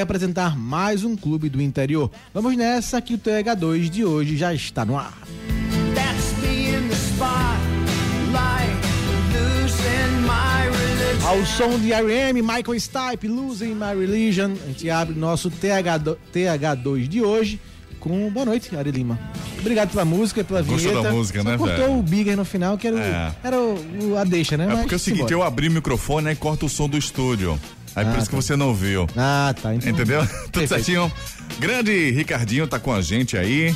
apresentar mais um clube do interior. Vamos nessa que o TH2 de hoje já está no ar. Ao som de R.M., Michael Stipe, Losing My Religion, a gente abre nosso TH, TH2 de hoje com boa noite, Ari Lima. Obrigado pela música, pela Gostou vinheta. da música, Só né, cortou velho? o Bigger no final, que era, o, É. era o, o- a deixa, né? É Mas porque é o seguinte, eu abri o microfone e corta o som do estúdio. Aí por Ah, isso que tá. você não viu. Ah, tá. Então, Entendeu? Tudo Perfeito. certinho. Grande Ricardinho tá com a gente aí.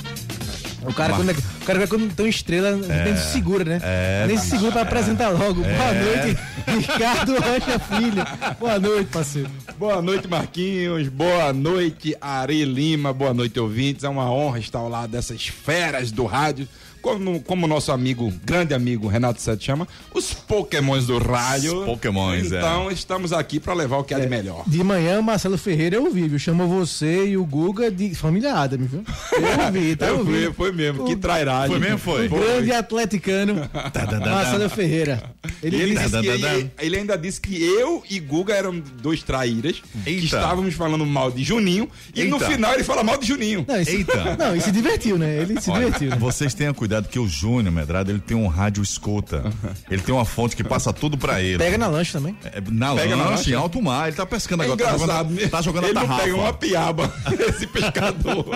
O cara, quando, é- o cara quando tem estrela, nem se segura, né? É. nem se segura pra apresentar logo. Boa noite, Ricardo Rocha Filho. Boa noite, parceiro. Boa noite, Marquinhos. Boa noite, Ari Lima. Boa noite, ouvintes. É uma honra estar ao lado dessas feras do rádio. Como, como nosso amigo, grande amigo Renato Sete chama, os pokémons do rádio. Os pokémons, é. Então, estamos aqui para levar o que há de melhor. De manhã, o Marcelo Ferreira eu ouvi, viu? Chamou você e o Guga de família Adams, viu? Eu ouvi, tá Eu ouvindo? fui, foi mesmo. Que O- trairagem. Foi mesmo, foi? O grande atleticano, Marcelo Ferreira. Ele, Ele, disse Tá, que tá, tá, ele, ele ainda disse que eu e Guga eram dois traíras, que Eita. estávamos falando mal de Juninho, e no Eita. final ele fala mal de Juninho. Não, ele se- Eita. Não, ele se divertiu, né? Ele se Olha, divertiu. né? vocês tenham cuidado que o Júnior Medrado, ele tem um rádio escuta. Ele tem uma fonte que passa tudo pra ele. Pega na lanche também. É, na Pega na lanche, lancha. em alto mar, ele tá pescando É agora. engraçado, tá né? jogando, tá jogando ele a tarrafa. pega uma piaba, esse pescador.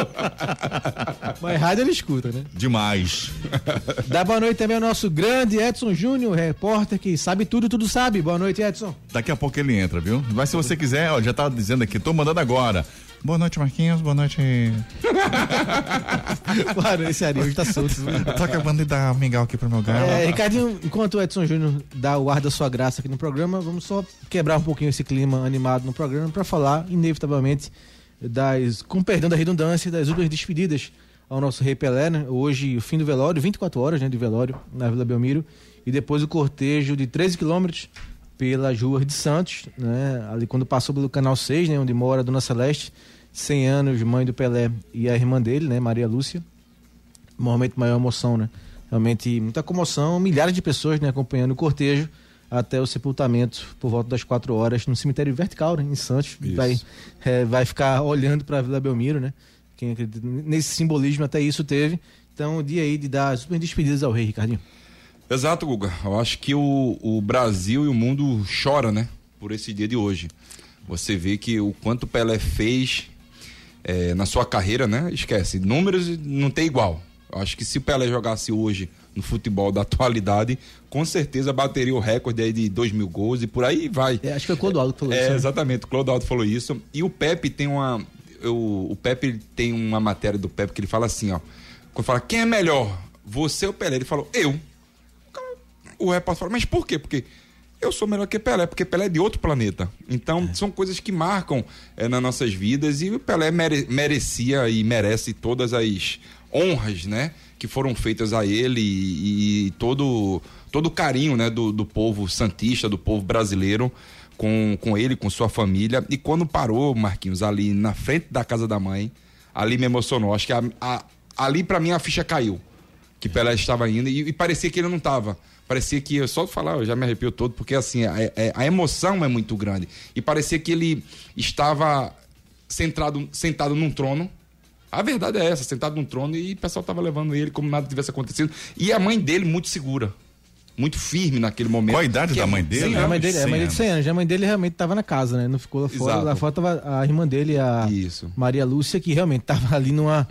Mas rádio ele escuta, né? Demais. Dá boa noite também ao nosso grande Edson Júnior, repórter que sabe tudo, tudo sabe. Boa noite, Edson. Daqui a pouco ele entra, viu? Mas se você quiser, ó, já tá dizendo aqui, tô mandando agora. Boa noite, Marquinhos. Boa noite. Claro, esse Ari hoje tá solto. Tô acabando de dar mingau aqui pro meu galo. É, Ricardinho, enquanto o Edson Júnior dá o ar da sua graça aqui no programa, vamos só quebrar um pouquinho esse clima animado no programa para falar, inevitavelmente, das, com perdão da redundância, das últimas despedidas ao nosso Rei Pelé, né? Hoje, o fim do velório, 24 horas né, de velório na Vila Belmiro, e depois o cortejo de 13 quilômetros pelas ruas de Santos, né? Ali quando passou pelo Canal 6, né? Onde mora a Dona Celeste, 100 anos, mãe do Pelé e a irmã dele, né? Maria Lúcia momento de maior emoção, né? Realmente muita comoção, milhares de pessoas né, acompanhando o cortejo até o sepultamento por volta das quatro horas no cemitério vertical, né, em Santos. Isso. Vai, é, vai ficar olhando para a Vila Belmiro, né? Quem acredita nesse simbolismo até isso teve. Então, o dia aí de dar as super despedidas ao rei, Ricardinho. Exato, Guga. Eu acho que o, o Brasil e o mundo chora, né? Por esse dia de hoje. Você vê que o quanto o Pelé fez é, na sua carreira, né? Esquece, números não tem igual. Eu acho que se o Pelé jogasse hoje no futebol da atualidade, com certeza bateria o recorde aí de 2 mil gols e por aí vai. É, acho que foi o Clodoaldo que falou É, isso. né? exatamente, o Clodoaldo falou isso. E o Pepe tem uma. eu- o Pepe tem uma matéria do Pepe que ele fala assim, ó. Quando fala, quem é melhor? Você ou Pelé? Ele falou, eu. O repórter fala, mas por quê? Porque eu sou melhor que Pelé, porque Pelé é de outro planeta. Então, são coisas que marcam é, nas nossas vidas e o Pelé mere- merecia e merece todas as honras, né? Que foram feitas a ele e, e todo, todo o carinho, né? Do, do povo santista, do povo brasileiro com, com ele, com sua família. E quando parou, Marquinhos, ali na frente da casa da mãe, ali me emocionou. Acho que a- a- ali para mim a ficha caiu que Pelé estava indo e, e parecia que ele não estava. Parecia que, só de falar, eu já me arrepio todo, porque assim, a, é- a emoção é muito grande. E parecia que ele estava centrado, sentado num trono. A verdade é essa, sentado num trono e o pessoal estava levando ele como nada tivesse acontecido. E a mãe dele muito segura, muito firme naquele momento. Qual a idade Que da é mãe dele? cem A mãe dele, a 100 mãe dele de 100 anos. A mãe dele realmente estava na casa, né? Não ficou lá fora. Exato. Lá fora tava a irmã dele, a Isso. Maria Lúcia, que realmente estava ali numa.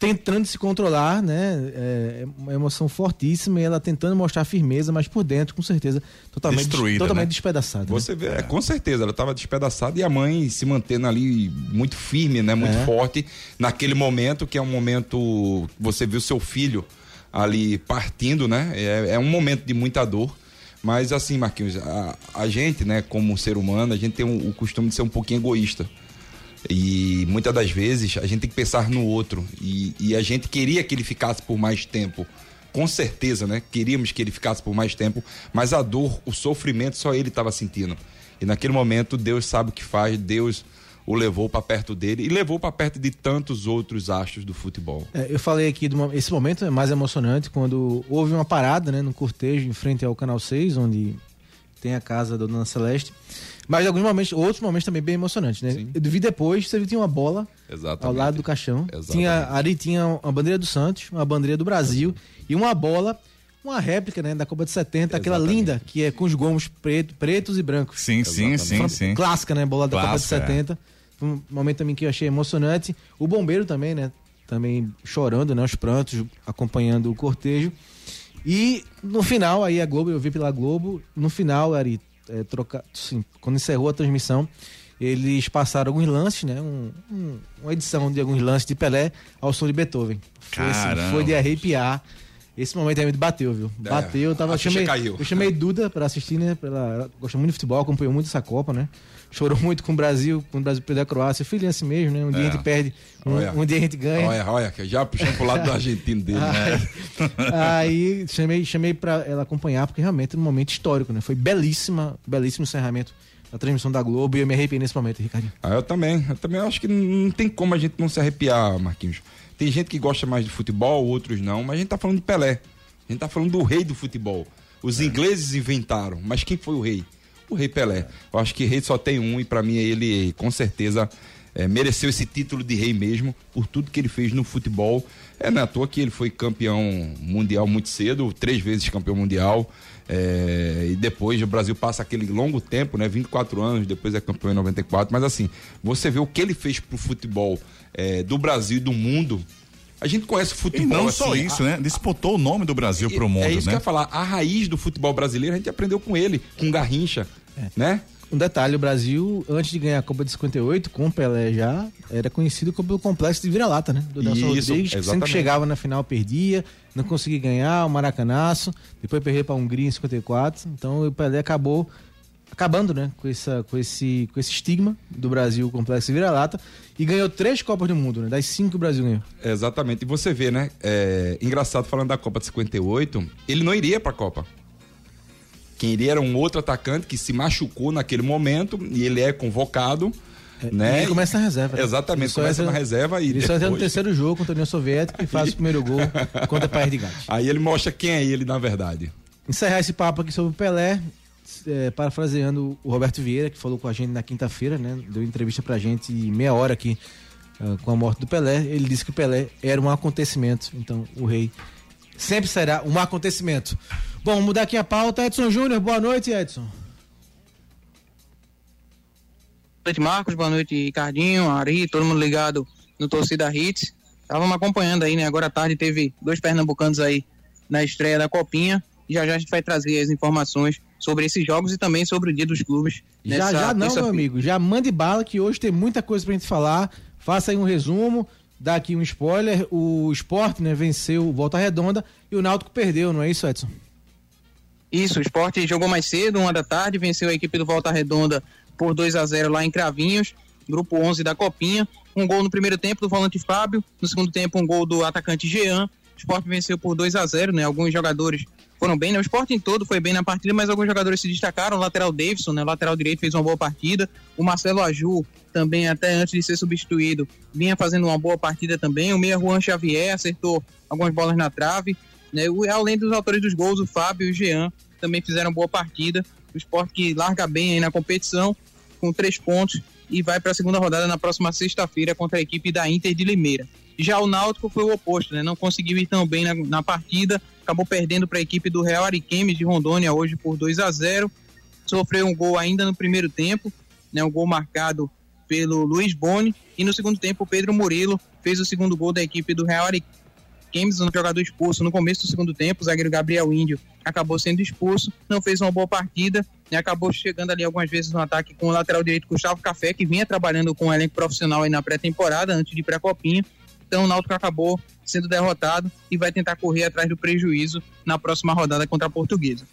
Tentando se controlar, né? É uma emoção fortíssima e ela tentando mostrar firmeza, mas por dentro, com certeza, totalmente, Destruída, totalmente né? despedaçada. né? Você vê, é, com certeza, ela estava despedaçada e a mãe se mantendo ali muito firme, né? Muito É. forte naquele momento que é um momento você vê o seu filho ali partindo, né? É, é um momento de muita dor. Mas assim, Marquinhos, a, a gente, né, como ser humano, a gente tem o, o costume de ser um pouquinho egoísta. E muitas das vezes a gente tem que pensar no outro. E, e a gente queria que ele ficasse por mais tempo. Com certeza, né? Queríamos que ele ficasse por mais tempo. Mas a dor, o sofrimento, só ele estava sentindo. E naquele momento, Deus sabe o que faz. Deus o levou para perto dele e levou para perto de tantos outros astros do futebol. É, eu falei aqui, de uma- esse momento é mais emocionante quando houve uma parada né, no cortejo em frente ao Canal 6, onde tem a casa da Dona Celeste. Mas alguns momentos, outros momentos também bem emocionantes, né? Sim. Eu vi depois, você tinha uma bola Exatamente. ao lado do caixão. Exatamente. Tinha, ali tinha uma bandeira do Santos, uma bandeira do Brasil e uma bola, uma réplica, né, da Copa de 70, aquela Exatamente. linda, que é com os gomos preto, pretos e brancos. Sim, sim, sim, sim. Clássica, né? Bola da Copa de Clássica, é. 70. Foi um momento também que eu achei emocionante. O bombeiro também, né? Também chorando, né? Os prantos, acompanhando o cortejo. E no final, aí a Globo, eu vi pela Globo, no final, Ari, é, troca, sim, quando encerrou a transmissão, eles passaram alguns lances, né? Um- um- uma edição de alguns lances de Pelé ao som de Beethoven. Foi, assim, foi de arrepiar. Esse momento realmente bateu, viu? É, Bateu, eu tava. ficha chamei, caiu. Eu chamei Duda pra assistir, né? Ela gosta muito de futebol, acompanhou muito essa Copa, né? Chorou muito com o Brasil, quando o Brasil perdeu a Croácia. Filho, é assim mesmo, né? Um dia É. a gente perde, um, Olha. um dia a gente ganha. Olha, olha, já puxando pro lado do argentino dele. né? Aí chamei, chamei pra ela acompanhar, porque realmente é um momento histórico, né? Foi belíssima, belíssimo encerramento da transmissão da Globo e eu me arrepiei nesse momento, Ricardinho. Ah, eu também. Eu também acho que não não tem como a gente não se arrepiar, Marquinhos. Tem gente que gosta mais de futebol, outros não, mas a gente tá falando de Pelé. A gente tá falando do rei do futebol. Os ingleses inventaram, mas quem foi o rei? O rei Pelé. Eu acho que rei só tem um e pra mim ele com certeza é, mereceu esse título de rei mesmo por tudo que ele fez no futebol. É não é à toa que ele foi campeão mundial muito cedo, três vezes campeão mundial. é, e depois o Brasil passa aquele longo tempo, né? 24 anos, depois é campeão em 94. Mas assim, você vê o que ele fez pro futebol é, do Brasil e do mundo. A gente conhece o E futebol. não só assim, isso, né? Disputou o nome do Brasil pro mundo, é isso que eu né? ia falar. A raiz do futebol brasileiro a gente aprendeu com ele, com Garrincha, É. né? Um detalhe, o Brasil, antes de ganhar a Copa de 58, com o Pelé já, era conhecido como o complexo de vira-lata, né? Do Nelson Isso, Rodrigues, que sempre chegava na final, perdia, não conseguia ganhar, o Maracanaço, depois perdeu pra Hungria em 54, então o Pelé acabou acabando, né, com, essa, com, esse, com esse estigma do Brasil complexo de vira-lata e ganhou três Copas do Mundo, né? Das cinco que o Brasil ganhou. Exatamente. E você vê, né? É, engraçado falando da Copa de 58, ele não iria pra Copa. Quem iria era um outro atacante que se machucou naquele momento e ele é convocado. né? E ele começa na reserva. né? Exatamente, Ele começa entra- na reserva e Ele só entra no depois- terceiro jogo contra a União Soviética e faz o primeiro gol contra o País de Gales. Aí ele mostra quem é ele na verdade. encerrar esse papo aqui sobre o Pelé, é, parafraseando o Roberto Vieira, que falou com a gente na quinta-feira, né? Deu entrevista pra gente meia hora aqui ah, com a morte do Pelé. Ele disse que o Pelé era um acontecimento, então o rei sempre será um acontecimento. Bom, vamos mudar aqui a pauta. Edson Júnior, boa noite, Edson. Boa noite, Marcos. Boa noite, Ricardinho, Ari, todo mundo ligado no Torcida Hits. Estávamos acompanhando aí, né? Agora à tarde teve dois pernambucanos aí na estreia da Copinha. E já já a gente vai trazer as informações sobre esses jogos e também sobre o Dia dos Clubes. Já, nessa já não, meu amigo. Já mande bala que hoje tem muita coisa pra gente falar. Faça aí um resumo, dá aqui um spoiler. O Sport, né, venceu Volta Redonda e o Náutico perdeu, não é isso, Edson? Isso, o esporte jogou mais cedo, uma da tarde, venceu a equipe do Volta Redonda por 2 a 0 lá em Cravinhos, grupo 11 da Copinha. Um gol no primeiro tempo do volante Fábio, no segundo tempo um gol do atacante Jean. O esporte venceu por 2 a 0 né? Alguns jogadores foram bem, né? O esporte em todo foi bem na partida, mas alguns jogadores se destacaram. O lateral Davidson, né? O lateral direito fez uma boa partida. O Marcelo Aju, também até antes de ser substituído, vinha fazendo uma boa partida também. O meia Juan Xavier acertou algumas bolas na trave. Né? Além dos autores dos gols, o Fábio e o Jean também fizeram boa partida. O esporte que larga bem aí na competição, com três pontos, e vai para a segunda rodada na próxima sexta-feira contra a equipe da Inter de Limeira. Já o Náutico foi o oposto, né? Não conseguiu ir tão bem na, na partida, acabou perdendo para a equipe do Real Ariquemes de Rondônia hoje por 2 a 0 Sofreu um gol ainda no primeiro tempo, né? Um gol marcado pelo Luiz Boni, e no segundo tempo o Pedro Murilo fez o segundo gol da equipe do Real Ariquemes, um jogador expulso no começo do segundo tempo, o zagueiro Gabriel Índio acabou sendo expulso, não fez uma boa partida e acabou chegando ali algumas vezes no ataque com o lateral direito Gustavo Café, que vinha trabalhando com o elenco profissional aí na pré-temporada, antes de ir para a Copinha. Então o Náutico acabou sendo derrotado e vai tentar correr atrás do prejuízo na próxima rodada contra a Portuguesa.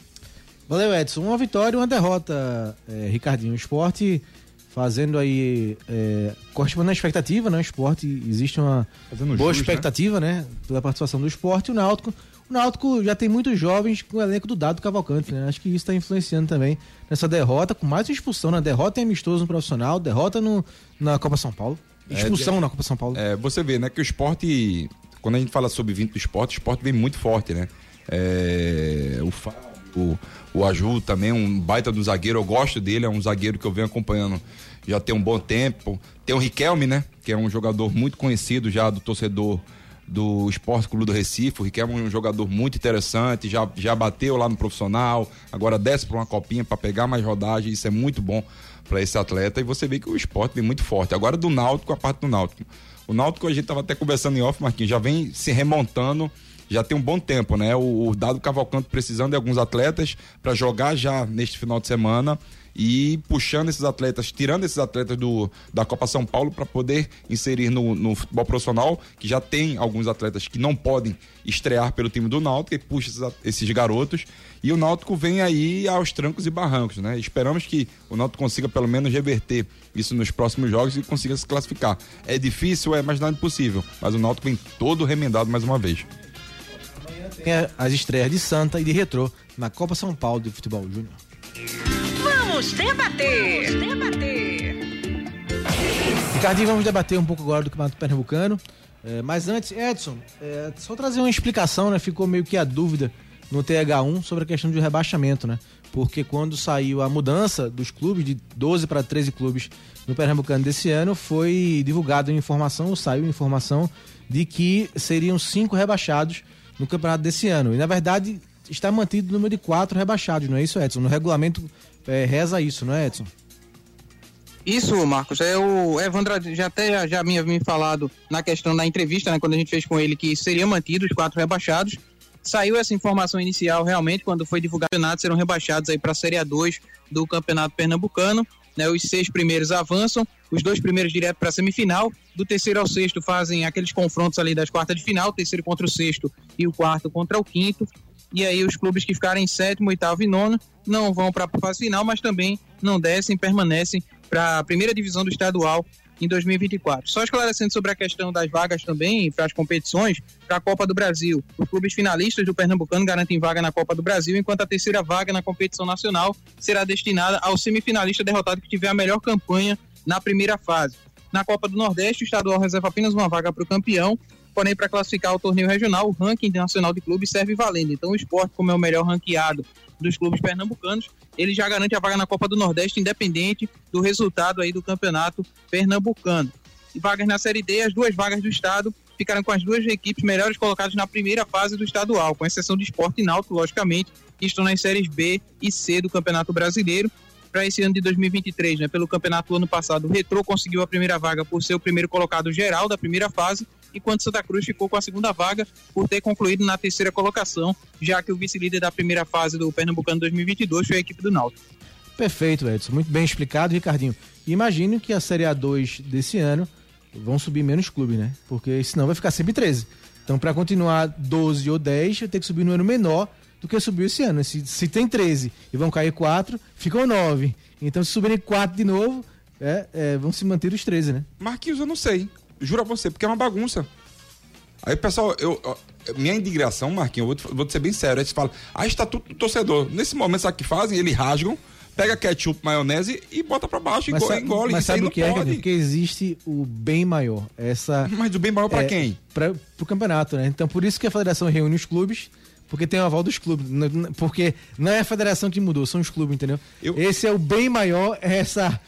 Valeu, Edson. Uma vitória e uma derrota, é, Ricardinho. O esporte fazendo aí. É, correspondendo à expectativa, né? O esporte existe uma Fazendo boa né? expectativa, né? Pela participação do esporte. E o Náutico. O Náutico já tem muitos jovens com o elenco do Dado Cavalcante, né? Acho que isso está influenciando também nessa derrota, com mais expulsão, né? Derrota em amistoso no profissional, derrota no, na Copa São Paulo. Expulsão na Copa São Paulo. É, você vê, né, que o esporte, quando a gente fala sobre 20 do esporte, o esporte vem muito forte, né? É, o o, o Aju também, um baita do zagueiro, eu gosto dele, é um zagueiro que eu venho acompanhando já tem um bom tempo. Tem o Riquelme, né? Que é um jogador muito conhecido já do torcedor do Esporte Clube do Recife. O Riquelme é um jogador muito interessante, já, já bateu lá no profissional, agora desce para uma copinha para pegar mais rodagem, isso é muito bom para esse atleta. E você vê que o esporte vem muito forte. Agora do Náutico, a parte do Náutico. O Náutico, a gente tava até conversando em off, Marquinhos, já vem se remontando já tem um bom tempo, né? O, o Dado Cavalcante precisando de alguns atletas para jogar já neste final de semana e puxando esses atletas, tirando esses atletas do, da Copa São Paulo para poder inserir no, no, futebol profissional, que já tem alguns atletas que não podem estrear pelo time do Náutico e puxa esses, esses garotos. E o Náutico vem aí aos trancos e barrancos, né? Esperamos que o Náutico consiga pelo menos reverter isso nos próximos jogos e consiga se classificar. É difícil, é, mas não é impossível. Mas o Náutico vem todo remendado mais uma vez. Tem as estreias de Santa e de Retrô na Copa São Paulo de Futebol Júnior. Vamos debater. Vamos debater. Ricardinho, vamos debater um pouco agora do Campeonato Pernambucano. É, mas antes, Edson, é, só trazer uma explicação, né? Ficou meio que a dúvida no TH1 sobre a questão do rebaixamento, né? Porque quando saiu a mudança dos clubes, de 12 para 13 clubes no Pernambucano desse ano, foi divulgada informação, ou saiu informação de que seriam cinco rebaixados no campeonato desse ano. E na verdade está mantido o número de quatro rebaixados, não é isso, Edson? No regulamento é, reza isso, não é, Edson? Isso, Marcos. É o Evandro já até já havia me falado na questão da entrevista, né, quando a gente fez com ele que seria mantido os quatro rebaixados. Saiu essa informação inicial realmente quando foi divulgado o campeonato serão rebaixados aí para a Série A2 do Campeonato Pernambucano. Né, os seis primeiros avançam, os dois primeiros direto para a semifinal. Do terceiro ao sexto fazem aqueles confrontos ali das quartas de final, terceiro contra o sexto e o quarto contra o quinto e aí os clubes que ficarem em sétimo, oitavo e nono não vão para a fase final, mas também não descem, permanecem para a primeira divisão do estadual em 2024. Só esclarecendo sobre a questão das vagas também para as competições, para a Copa do Brasil. Os clubes finalistas do Pernambucano garantem vaga na Copa do Brasil, enquanto a terceira vaga na competição nacional será destinada ao semifinalista derrotado que tiver a melhor campanha na primeira fase. Na Copa do Nordeste, o estadual reserva apenas uma vaga para o campeão porém para classificar o torneio regional, o ranking nacional de clubes serve valendo. Então o esporte, como é o melhor ranqueado dos clubes pernambucanos, ele já garante a vaga na Copa do Nordeste, independente do resultado aí do campeonato pernambucano. E vagas na Série D, as duas vagas do estado ficaram com as duas equipes melhores colocadas na primeira fase do estadual, com exceção de esporte e náutico, logicamente, que estão nas séries B e C do Campeonato Brasileiro. Para esse ano de 2023, né, pelo campeonato do ano passado, o Retrô conseguiu a primeira vaga por ser o primeiro colocado geral da primeira fase enquanto Santa Cruz ficou com a segunda vaga por ter concluído na terceira colocação, já que o vice-líder da primeira fase do Pernambucano 2022 foi a equipe do Náutico. Perfeito, Edson. Muito bem explicado, Ricardinho. Imagino que a Série A2 desse ano vão subir menos clubes, né? Porque senão vai ficar sempre 13. Então, para continuar 12 ou 10, vai ter que subir no ano menor do que subiu esse ano. Se, se tem 13 e vão cair 4, ficam 9. Então, se subirem 4 de novo, é, é, vão se manter os 13, né? Marquinhos, eu não sei. Juro a você, porque é uma bagunça. Aí, pessoal, eu, minha indignação, Marquinhos, eu vou, vou ser bem sério. Aí você fala, ah, estatuto do torcedor. Nesse momento, sabe o que fazem? Eles rasgam, pega ketchup, maionese e bota pra baixo, mas engole. engole. Mas sabe o que pode. é, Porque existe o bem maior. Essa, mas o bem maior pra é, quem? Pra, pro campeonato, né? Então, por isso que a federação reúne os clubes, porque tem o aval dos clubes. Porque não é a federação que mudou, são os clubes, entendeu? Eu... Esse é o bem maior, é essa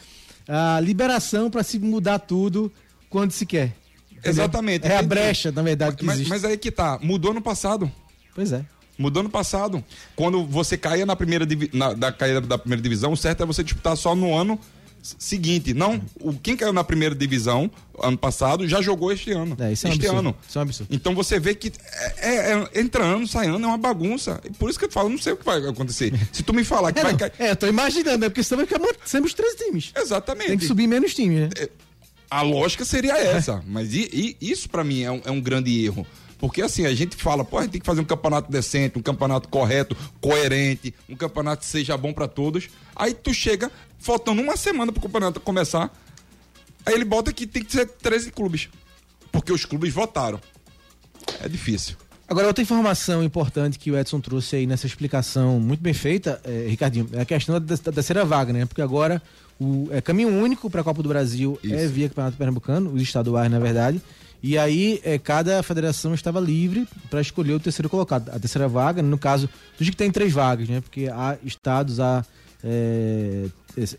a liberação para se mudar tudo quando se quer. Exatamente. É a brecha, na verdade, que mas, existe. Mas aí que tá, mudou no passado. Pois é. Mudou no passado. Quando você caía na primeira na, da caída da primeira divisão, o certo é você disputar só no ano seguinte. Não, o, quem caiu na primeira divisão ano passado já jogou este ano. É, isso é um este absurdo. ano. Isso é um absurdo. Então você vê que é, é, é, entra ano, sai ano, é uma bagunça. E por isso que eu falo, não sei o que vai acontecer. Se tu me falar que É, vai não, cair. é, eu tô imaginando, né? Porque senão vai ficar sempre os três times. Exatamente. Tem que subir menos times, né? A lógica seria essa. Mas e, e isso para mim é um, é um grande erro. Porque assim, a gente fala, pô, a gente tem que fazer um campeonato decente, um campeonato correto, coerente, um campeonato que seja bom para todos. Aí tu chega, faltando uma semana pro campeonato começar, aí ele bota que tem que ser 13 clubes. Porque os clubes votaram. É difícil. Agora, outra informação importante que o Edson trouxe aí nessa explicação muito bem feita, é, Ricardinho, é a questão da, da terceira vaga, né? Porque agora o é, caminho único para a Copa do Brasil Isso. é via Campeonato Pernambucano, os estaduais, na verdade. E aí, é, cada federação estava livre para escolher o terceiro colocado. A terceira vaga, no caso, dos que tem três vagas, né? Porque há estados, há é,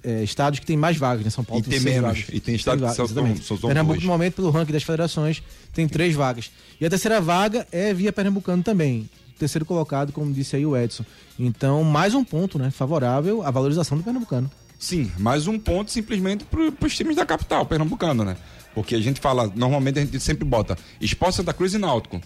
é, estados que tem mais vagas, né? São Paulo E tem seis menos. vagas. E tem estados que são- são- são Pernambuco, dois. no momento, pelo ranking das federações, tem três vagas. E a terceira vaga é via Pernambucano também. Terceiro colocado, como disse aí o Edson. Então, mais um ponto, né? Favorável à valorização do Pernambucano. Sim, mais um ponto simplesmente para os times da capital, pernambucano, né? Porque a gente fala, normalmente a gente sempre bota Esporte Santa Cruz e Náutico.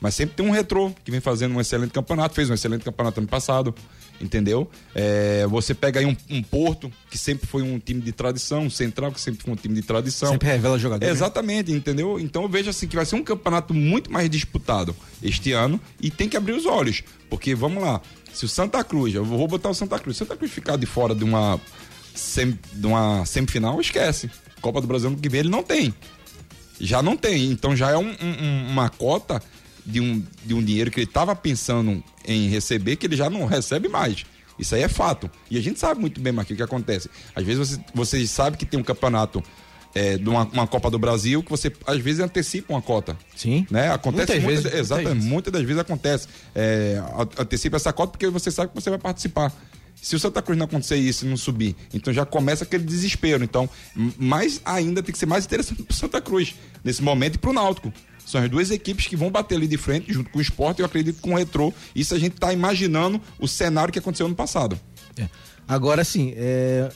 Mas sempre tem um retrô que vem fazendo um excelente campeonato, fez um excelente campeonato ano passado, entendeu? É, você pega aí um, um Porto, que sempre foi um time de tradição, um Central, que sempre foi um time de tradição. Sempre revela jogador. né? Exatamente, entendeu? Então eu vejo assim que vai ser um campeonato muito mais disputado este ano e tem que abrir os olhos. Porque, vamos lá, se o Santa Cruz, eu vou botar o Santa Cruz, se o Santa Cruz ficar de fora de uma, sem, de uma semifinal, esquece. Copa do Brasil ano que vem ele não tem. Já não tem. Então já é um- um- uma cota de um, de um dinheiro que ele estava pensando em receber que ele já não recebe mais. Isso aí é fato. E a gente sabe muito bem, Marquinhos, o que acontece. Às vezes você, você sabe que tem um campeonato é, de uma, uma Copa do Brasil que você às vezes antecipa uma cota. Sim. Né? Acontece Muitas muitas, vezes, exatamente, muitas muitas das vezes acontece. É, antecipa essa cota porque você sabe que você vai participar. Se o Santa Cruz não acontecer isso e não subir, então já começa aquele desespero. Então, mais ainda tem que ser mais interessante pro Santa Cruz nesse momento e pro Náutico. São as duas equipes que vão bater ali de frente junto com o esporte, eu acredito com o retrô. Isso a gente tá imaginando o cenário que aconteceu ano passado. É. Agora, sim, é,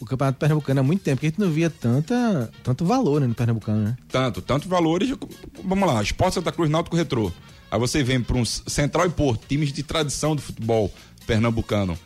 o Campeonato Pernambucano há muito tempo que a gente não via tanta, tanto valor né, no Pernambucano, né? Tanto, tanto valores. Vamos lá, Esporte Santa Cruz, Náutico Retrô. Aí você vem para um Central e Porto, times de tradição do futebol pernambucano.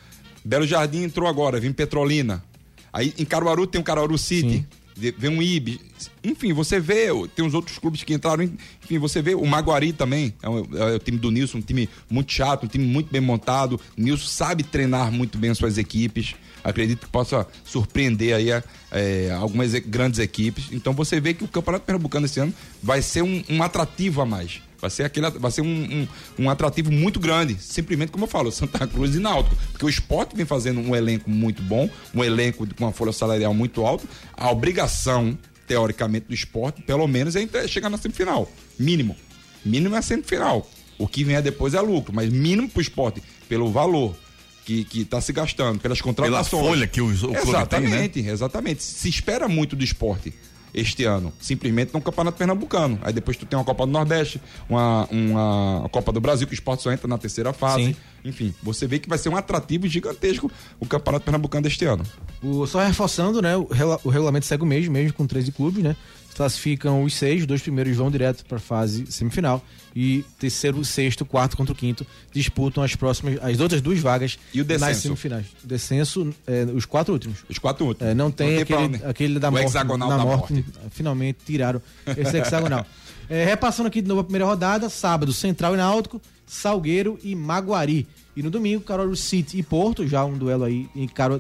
Belo Jardim entrou agora, vem Petrolina. Aí em Caruaru tem o Caruaru City, Sim. vem um Ibis. Enfim, você vê, tem os outros clubes que entraram. Enfim, você vê o Maguari também, é o, é o time do Nilson, um time muito chato, um time muito bem montado. Nilson sabe treinar muito bem as suas equipes. Acredito que possa surpreender aí é, algumas grandes equipes. Então você vê que o Campeonato Pernambucano esse ano vai ser um, um atrativo a mais. Vai ser, aquele, vai ser um, um, um atrativo muito grande. Simplesmente, como eu falo, Santa Cruz e Náutico. Porque o esporte vem fazendo um elenco muito bom, um elenco com uma folha salarial muito alta. A obrigação, teoricamente, do esporte, pelo menos, é chegar na semifinal. Mínimo. Mínimo é a semifinal. O que vier depois é lucro, mas mínimo pro esporte, pelo valor que, que tá se gastando, pelas Pela contratações. folha que o, o clube tem, né? Exatamente, exatamente. Se espera muito do esporte este ano, simplesmente no Campeonato Pernambucano. Aí depois tu tem uma Copa do Nordeste, uma, uma Copa do Brasil, que o esporte só entra na terceira fase. Sim. Enfim, você vê que vai ser um atrativo gigantesco o Campeonato Pernambucano deste ano. O, só reforçando, né? O, o regulamento segue o mesmo, mesmo com 13 clubes, né? Classificam os seis, os dois primeiros vão direto para a fase semifinal. E terceiro, sexto, quarto contra o quinto disputam as próximas, as outras duas vagas E o descenso? nas semifinais. O descenso, é, os quatro últimos. Os quatro últimos. É, não tem, pra aquele, onde? aquele da o morte. hexagonal da morte, morte. Finalmente tiraram esse hexagonal. É, repassando aqui de novo a primeira rodada, sábado, Central e Náutico, Salgueiro e Maguari. E no domingo, Caruaru City e Porto, já um duelo aí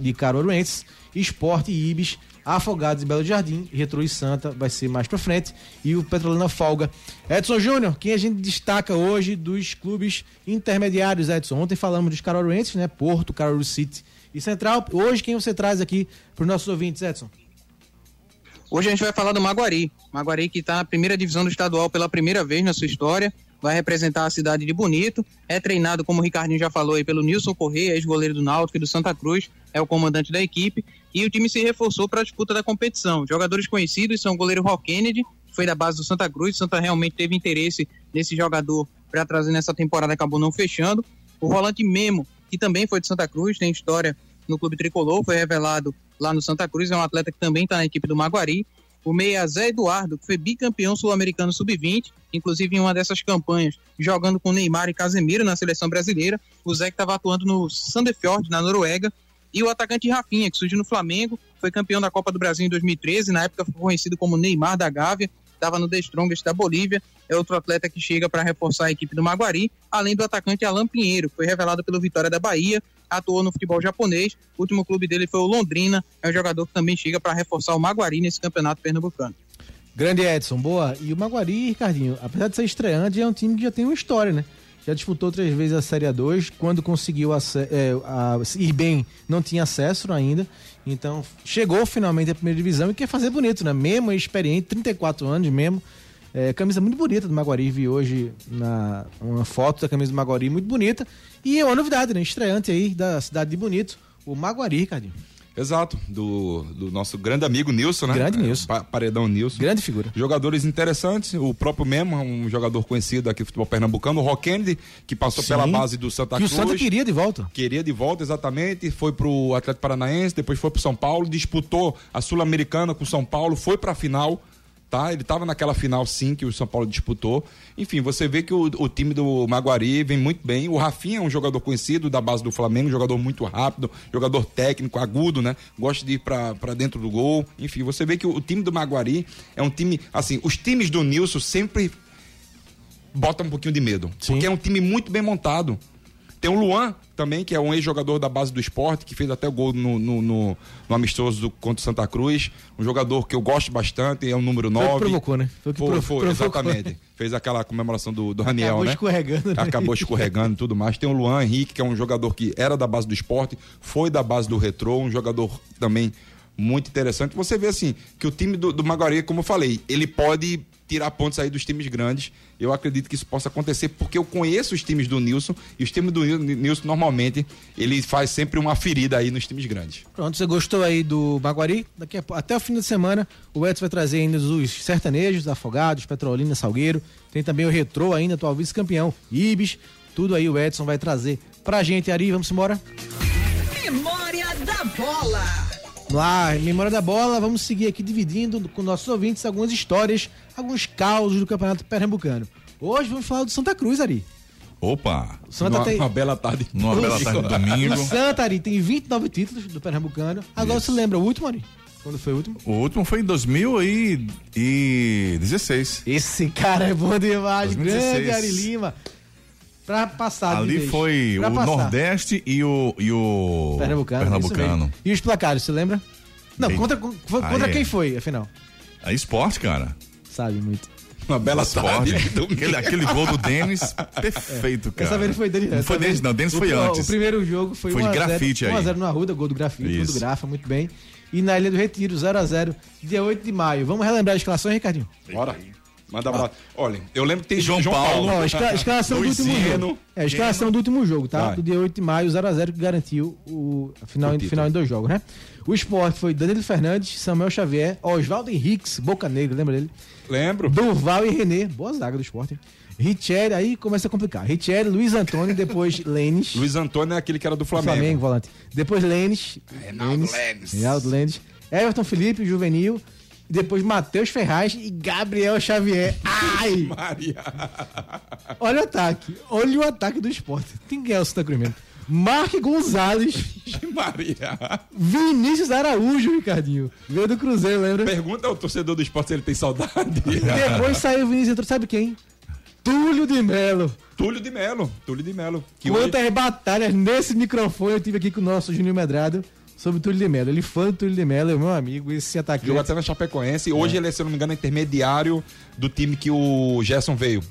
de caruaruenses, Esporte e Ibis, Afogados e Belo Jardim, Retro e Santa vai ser mais pra frente, e o Petrolina folga. Edson Júnior, quem a gente destaca hoje dos clubes intermediários, Edson? Ontem falamos dos caruaruenses, né? Porto, Caruaru City e Central. Hoje, quem você traz aqui para os nossos ouvintes, Edson? Hoje a gente vai falar do Maguari. Maguari que está na primeira divisão do estadual pela primeira vez na sua história. Vai representar a cidade de Bonito. É treinado, como o Ricardinho já falou aí, pelo Nilson Corrêa, ex-goleiro do Náutico e do Santa Cruz. É o comandante da equipe. E o time se reforçou para a disputa da competição. Jogadores conhecidos são o goleiro Rock Kennedy, que foi da base do Santa Cruz. Santa realmente teve interesse nesse jogador para trazer nessa temporada, acabou não fechando. O volante Memo, que também foi de Santa Cruz, tem história no Clube Tricolor, foi revelado lá no Santa Cruz, é um atleta que também está na equipe do Maguari. O meia Zé Eduardo, que foi bicampeão sul-americano sub-20, inclusive em uma dessas campanhas, jogando com Neymar e Casemiro na seleção brasileira. O Zé que estava atuando no Sandefjord, na Noruega. E o atacante Rafinha, que surgiu no Flamengo, foi campeão da Copa do Brasil em 2013, na época foi conhecido como Neymar da Gávea, estava no The Strongest da Bolívia. É outro atleta que chega para reforçar a equipe do Maguari, além do atacante Alan Pinheiro, que foi revelado pelo Vitória da Bahia, atuou no futebol japonês. O último clube dele foi o Londrina, é um jogador que também chega para reforçar o Maguari nesse campeonato pernambucano. Grande Edson, boa. E o Maguari, Ricardinho, apesar de ser estreante, é um time que já tem uma história, né? Já disputou três vezes a Série A2, quando conseguiu é, a- ir bem, não tinha acesso ainda. Então, chegou finalmente à primeira divisão e quer fazer bonito, né? Mesmo experiente, 34 anos mesmo. É, camisa muito bonita do Maguari, vi hoje na, uma foto da camisa do Maguari muito bonita. E é uma novidade, né? Estreante aí da cidade de Bonito, o Maguari, Ricardinho. Exato, do, do nosso grande amigo Nilson, né? Grande Nilson. Pa- Paredão Nilson. Grande figura. Jogadores interessantes, o próprio mesmo, um jogador conhecido aqui do futebol pernambucano, o Rock Kennedy, que passou Sim. pela base do Santa que o Cruz. Santa queria de volta. Queria de volta, exatamente. Foi pro Atlético Paranaense, depois foi pro São Paulo, disputou a Sul-Americana com o São Paulo, foi pra final, tá? Ele tava naquela final sim que o São Paulo disputou. Enfim, você vê que o, o time do Maguari vem muito bem. O Rafinha é um jogador conhecido da base do Flamengo, jogador muito rápido, jogador técnico, agudo, né? Gosta de ir pra dentro do gol. Enfim, você vê que o, o time do Maguari é um time, assim, os times do Nilson sempre bota um pouquinho de medo. Sim. Porque é um time muito bem montado. Tem o Luan também, que é um ex-jogador da base do esporte, que fez até o gol no, no, no- no amistoso do, contra o Santa Cruz. Um jogador que eu gosto bastante, é o número Foi o que 9. provocou, né? Foi o que Foi, foi, exatamente. Fez aquela comemoração do, do Raniel, Acabou né? escorregando, né? Acabou escorregando e tudo mais. Tem o Luan Henrique, que é um jogador que era da base do esporte, foi da base do retrô, um jogador também muito interessante. Você vê assim, que o time do, do Maguari, como eu falei, ele pode tirar pontos aí dos times grandes. Eu acredito que isso possa acontecer, porque eu conheço os times do Nilson, e os times do Nil- Nilson, normalmente, ele faz sempre uma ferida aí nos times grandes. Pronto, você gostou aí do Maguari? Daqui a, até o fim de semana, o Edson vai trazer ainda os sertanejos, afogados, Petrolina, Salgueiro. Tem também o Retrô ainda, atual vice-campeão, Ibis. Tudo aí o Edson vai trazer pra gente, Ari. Vamos embora? Memória da bola. Lá, em Memória da Bola, vamos seguir aqui dividindo com nossos ouvintes algumas histórias, alguns causos do Campeonato Pernambucano. Hoje vamos falar do Santa Cruz, Ari. Opa! Santa Uma, tem... uma bela tarde. Numa bela tarde de domingo. O Santa, Ari, tem 29 títulos do Pernambucano. Agora Isso. você lembra o último, Ari? Quando foi o último? O último foi em 2016. Esse cara é bom demais, 2016. grande Ari Lima. Pra passar de Ali vez. foi Pra o passar. Nordeste e o, e o Pernambucano. Pernambucano. E os placares, você lembra? Não, Bem- contra, foi- Ah, contra é. quem foi, afinal? É esporte, cara. Sabe muito. Uma bela Esporte. de aquele, aquele gol do Denis, perfeito, cara. Dessa vez não foi Denis. Não foi Denis, não. Denis foi o, antes. O primeiro jogo foi, Foi de 1 a 0, grafite aí. 1 a 0 no Arruda, gol do grafite, gol do. Grafa, muito bem. E na Ilha do Retiro, 0 a 0 dia 8 de maio. Vamos relembrar a escalação, Ricardinho? Bora. Manda abraço. Olha, eu lembro que tem João Paulo. Ó, a esca- a escalação do último jogo. É, a escalação do último jogo, tá? Vai. Do dia 8 de maio, 0x0, que garantiu o final, O final em dois jogos, né? O esporte foi Danilo Fernandes, Samuel Xavier, Oswaldo Henriques, Boca Negra, lembra dele? Lembro. Durval e Renê, boa zaga do esporte. Richelli, aí começa a complicar. Richelli, Luiz Antônio, depois Lênis. Luiz Antônio é aquele que era do Flamengo. Flamengo, volante. Depois Lênis. Reinaldo Lênis. Reinaldo Lênis. Everton Felipe, Juvenil. Depois Matheus Ferraz e Gabriel Xavier. Ai! Maria. Olha o ataque. Olha o ataque do esporte. Tem que ganhar o Santa Cruz mesmo. Mark Gonzalez, Maria. Vinícius Araújo, Ricardinho. Veio do Cruzeiro, lembra? Pergunta ao torcedor do esporte se ele tem saudade. Depois saiu o Vinícius, entrou, sabe quem? Túlio de Melo. Túlio de Melo. Túlio de Melo. Quantas batalhas nesse microfone eu tive aqui com o nosso Júnior Medrado sobre o Túlio de Melo. Ele fã do Túlio de Melo, é meu amigo, esse atacante. Jogou até na Chapecoense. Hoje ele é, se eu não me engano, intermediário do time que o Gerson veio.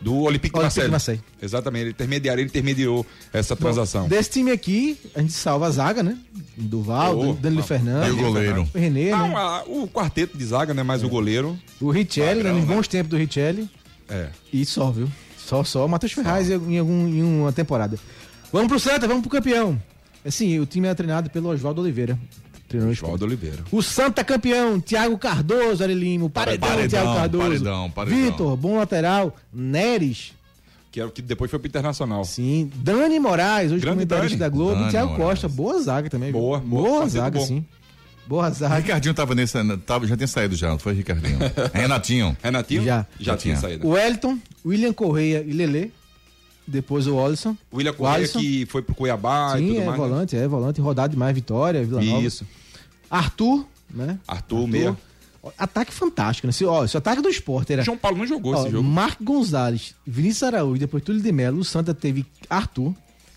Do Olympique de Olympique Marseille. de Marseille. Exatamente, ele intermediário, ele intermediou essa transação. Desse time aqui, a gente salva a zaga, né? Duval, Oh, Danilo ah, Fernandes. E o goleiro. O Renê, Não, né? a- o quarteto de zaga, né? Mais o goleiro. O Richelli, né? Nos né? bons tempos do Richelli. É. E só, viu? Só, só. Matheus Ferraz em, em algum, em uma temporada. Vamos pro Santa, vamos pro campeão. Assim, o time é treinado pelo Oswaldo Oliveira. Oswaldo Oliveira. O Santa campeão, Thiago Cardoso, Ari Lima. O paredão, Paredão, Thiago Cardoso. paredão, paredão. Vitor, bom lateral. Neres, Que era o que depois foi pro Internacional. sim. Dani Moraes, hoje Grande comentarista Dani. da Globo. Dani e Thiago Moraes. Costa, boa zaga também. viu? Boa, boa. Boa zaga, bom. sim. Boa zaga. Ricardinho tava nesse. Tava, já tinha saído já, não foi, Ricardinho? Renatinho. Renatinho? Já. Já Já tinha saído. O Wellington, William Correia e Lelê. Depois o Alisson. O William Correia Alisson. que foi pro Cuiabá e Sim, tudo é mais. né? volante, é volante, rodado demais, Vitória, Vila Nova. Isso. Arthur, né? Arthur, meia. Ataque fantástico, né? Se, ó, se o ataque do esporte era João Paulo não jogou ó, esse jogo. Mark Gonzalez, Vinícius Araújo, depois Túlio de Melo, o Santa teve Arthur,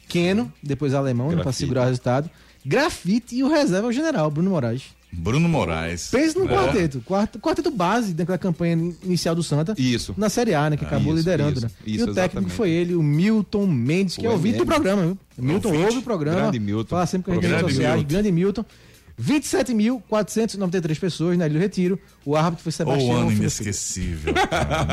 Keno, depois Alemão, né, pra Grafite. segurar o resultado. Grafite e o reserva é o general, Bruno Moraes. Bruno Moraes. Pense no É. quarteto. Quarteto, quarteto base daquela campanha inicial do Santa. Isso. Na Série A, né? Que acabou isso, liderando, isso, né? isso, e o técnico exatamente. foi ele, o Milton Mendes, que O é ouvinte do programa, viu? Milton Ouvinte. ouve o programa. Grande Milton. Fala sempre com a gente nas redes sociais. Milton. Grande Milton. 27.493 pessoas na Ilha do Retiro. O árbitro foi Sebastião. ano Filho. inesquecível.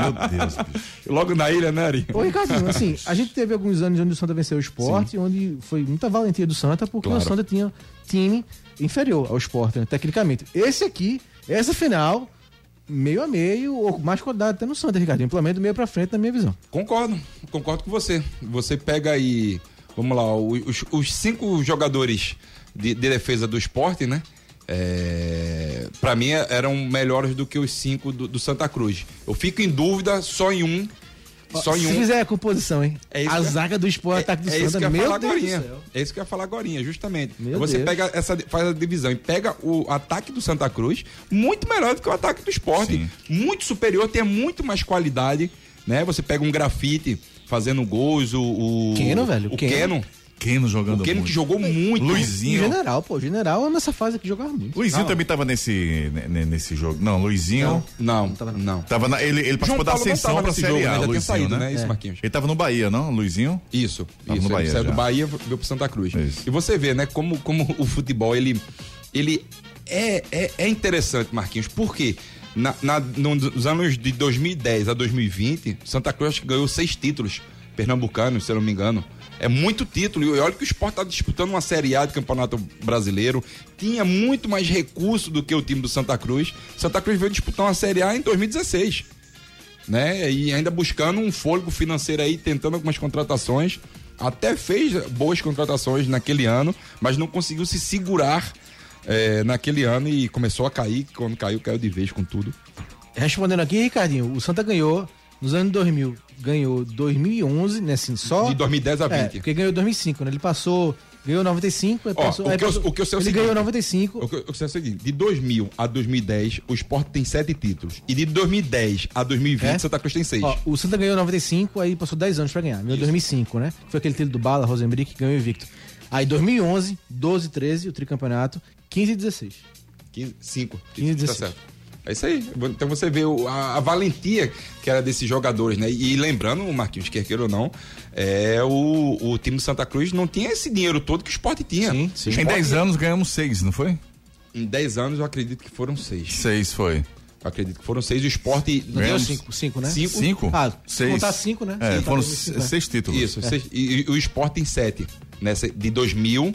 Meu Deus, bicho. Logo na ilha, né, Ari? Ô, Ricardinho, assim, a gente teve alguns anos onde o Santa venceu o esporte, onde foi muita valentia do Santa, porque Claro. o Santa tinha time inferior ao esporte, né, tecnicamente. Esse aqui, essa final, meio a meio, ou mais qualidade até no Santa, Ricardinho. Pelo menos meio pra frente, na minha visão. Concordo, concordo com você. Você pega aí, vamos lá, os, os cinco jogadores de, de defesa do esporte, né? É, para mim eram melhores do que os cinco do, do Santa Cruz. Eu fico em dúvida só em um. Só em Se um. fizer a composição, hein? É isso a zaga do esporte, ataque do é isso Santa, que eu ia meu falar Deus do agorinha. céu. É isso que eu ia falar agora, justamente. Meu você Deus. pega essa, faz a divisão e pega o ataque do Santa Cruz muito melhor do que o ataque do esporte. Sim. Muito superior, tem muito mais qualidade. Né? Você pega um grafite fazendo gols, o. o Keno, velho, O Keno. Keno. Keno jogando O Keno muito. que jogou muito. O Luizinho. general, pô, o general nessa fase aqui jogava muito. Luizinho também tava nesse, ne- nesse jogo. Não, Luizinho. Não, não. Tava na- ele, ele participou da não ascensão tava pra nesse Série jogo, A, né? Já tinha Luizinho, saído, né? né? Isso, É. Marquinhos. Ele tava no Bahia, não, Luizinho? Isso, Tava isso. no ele Bahia saiu já. do Bahia veio pro Santa Cruz. Isso. E você vê, né, como, como o futebol, ele, ele é, é, é interessante, Marquinhos, porque na, na, nos anos de 2010 a 2020, Santa Cruz acho que ganhou seis títulos pernambucanos, se eu não me engano. É muito título. E olha que o Sport tá disputando uma Série A do Campeonato Brasileiro. Tinha muito mais recurso do que o time do Santa Cruz. Santa Cruz veio disputar uma Série A em 2016 né? E ainda buscando um fôlego financeiro aí, tentando algumas contratações. Até fez boas contratações naquele ano, mas não conseguiu se segurar eh, naquele ano e começou a cair. Quando caiu, caiu de vez com tudo. Respondendo aqui, Ricardinho, o Santa ganhou nos anos 2000, ganhou 2011, né, assim, só... De 2010 a É, 20. porque ganhou 2005, né? Ele passou, ganhou 95, aí Ó, passou, o que eu- passou- o que eu sei é o ele seguinte. ganhou 95, O que eu- sei é o seguinte, de 2000 a 2010, o Sport tem sete títulos. E de 2010 a 2020, É? Santa Cruz tem seis. Ó, o Santa ganhou em 95, aí passou 10 anos pra ganhar. Ganhou em 2005, né? Foi aquele título do Bala, Rosenbrick, que ganhou invicto. Aí 2011, 12, 13, o tricampeonato, 15 e 16. 15, 5. 15, Tá 16. certo. É isso aí. Então você vê o- a, a valentia que era desses jogadores, né? E lembrando, Marquinhos, quer queira ou não, é, o, o time do Santa Cruz não tinha esse dinheiro todo que o esporte tinha. Sim, O sim. Em Sport- 10 anos ganhamos 6, não foi? Em 10 anos eu acredito que foram seis. 6 foi. Eu acredito que foram seis. O esporte. Não deu Ganhamos 5, 5, né? Cinco. 5? Ah, se contar cinco, né? É, Se foram contar cinco, é. 6 títulos. Isso, seis- e, e o esporte tem sete. Nessa, de 2000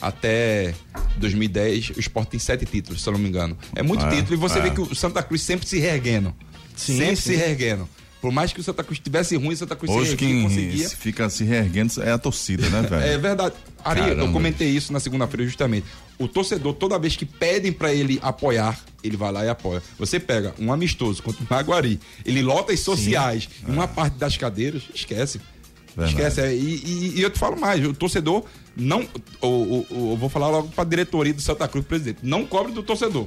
até 2010, o esporte tem sete títulos, se eu não me engano. É muito É, título. E você é. vê que o Santa Cruz sempre se reerguendo. Sim, sempre sim. se reerguendo. Por mais que o Santa Cruz tivesse ruim, o Santa Cruz Hoje se quem conseguia. fica se reerguendo é a torcida, né, velho? É verdade. Ari, eu Caramba. comentei isso na segunda-feira justamente. O torcedor, toda vez que pedem pra ele apoiar, ele vai lá e apoia. Você pega um amistoso contra o Maguari, ele lota as sociais e uma parte das cadeiras, esquece. Verdade. Esquece. É, E, e- e eu te falo mais, o torcedor não. o- o- o- eu vou falar logo pra diretoria do Santa Cruz, presidente. Não cobre do torcedor.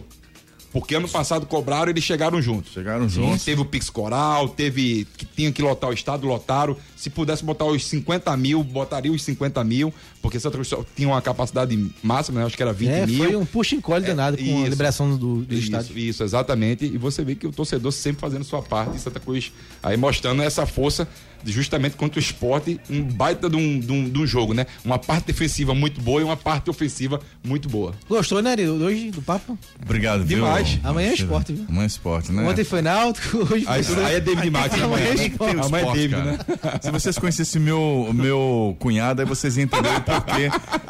Porque ano passado cobraram e eles chegaram juntos. Chegaram juntos. Teve o Pix Coral, teve que tinha que lotar o estado, lotaram. Se pudesse botar os 50 mil, botaria os 50 mil, porque Santa Cruz tinha uma capacidade máxima, né? Acho que era 20 É, mil. foi um puxa encolhe danado com a isso. liberação do, do Isso, estádio. isso, exatamente. E você vê que o torcedor sempre fazendo sua parte, Santa Cruz aí mostrando essa força justamente contra o esporte, um baita de um, de um- de um jogo, né? Uma parte defensiva muito boa e uma parte ofensiva muito boa. Gostou, né, Ari, hoje do papo? Obrigado, viu? Demais. Amanhã é esporte, viu? Amanhã é esporte, né? Ontem foi Náutico, hoje Aí, foi... aí é David Max Amanhã amanhã. é né? esporte. Amanhã é David, né? Se vocês conhecessem meu, meu cunhado, aí vocês iam entender o porquê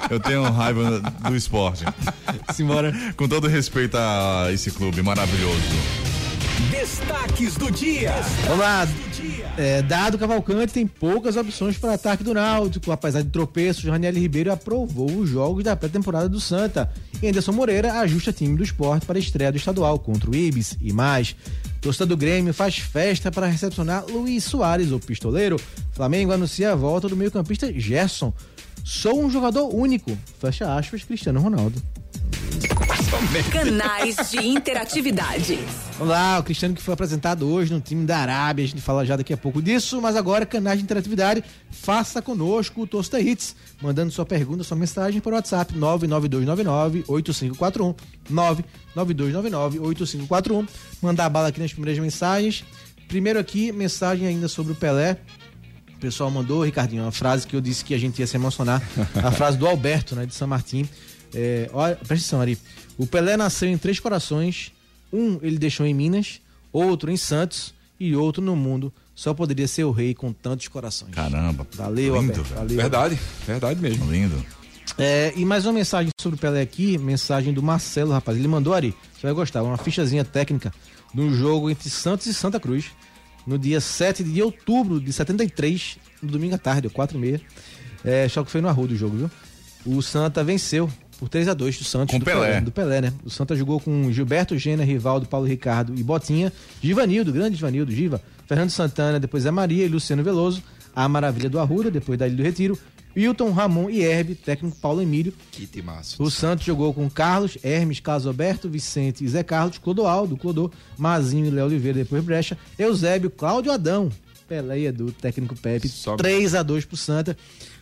eu tenho raiva do esporte. Simbora. Com todo respeito a esse clube maravilhoso. Destaques do dia. Vamos lá. É, dado Cavalcante tem poucas opções para ataque do Náutico. Apesar de tropeços, Raniel Ribeiro aprovou os jogos da pré-temporada do Santa. E Anderson Moreira ajusta time do esporte para a estreia do estadual contra o Ibis. E mais, torcida do Grêmio faz festa para recepcionar Luiz Soares, o pistoleiro. Flamengo anuncia a volta do meio-campista Gerson. Sou um jogador único. Fecha aspas, Cristiano Ronaldo. Canais de interatividade. Vamos lá, o Cristiano que foi apresentado hoje no time da Arábia, a gente fala já daqui a pouco disso, mas agora, canais de interatividade, faça conosco o Tosta Hits, mandando sua pergunta, sua mensagem para o WhatsApp 99299-8541, 99299-8541, mandar bala aqui nas primeiras mensagens. Primeiro aqui, mensagem ainda sobre o Pelé, o pessoal mandou, Ricardinho, uma frase que eu disse que a gente ia se emocionar, a frase do Alberto, né, de São Martim, É, olha, presta atenção, Ari. O Pelé nasceu em três corações. Um ele deixou em Minas, outro em Santos e outro no mundo. Só poderia ser o rei com tantos corações. Caramba. Valeu, Lindo, Alberto. Valeu. Verdade, verdade mesmo. Lindo. É, e mais uma mensagem sobre o Pelé aqui, mensagem do Marcelo, rapaz. Ele mandou, Ari, você vai gostar, uma fichazinha técnica do jogo entre Santos e Santa Cruz, no dia 7 de outubro de 73, no domingo à tarde, 4 e meia. É, só que foi no Arruda o jogo, viu? O Santa venceu por 3 a 2 do Santos. Com do Pelé. Do Pelé, né? O Santa jogou com Gilberto Gena, Rivaldo, Paulo Ricardo e Botinha, Givanildo, grande Givanildo, Giva, Fernando Santana, depois Zé Maria e Luciano Veloso, a Maravilha do Arruda, depois da Ilha do Retiro, Wilton, Ramon e Herbe, técnico Paulo Emílio, Que timaço. o Santos jogou com Carlos, Hermes, Carlos Alberto, Vicente e Zé Carlos, Clodoaldo, Clodô, Mazinho e Léo Oliveira, depois Brecha, Eusébio, Cláudio Adão, Pelé e Edu, técnico Pepe, Só- 3 a 2 pro Santa.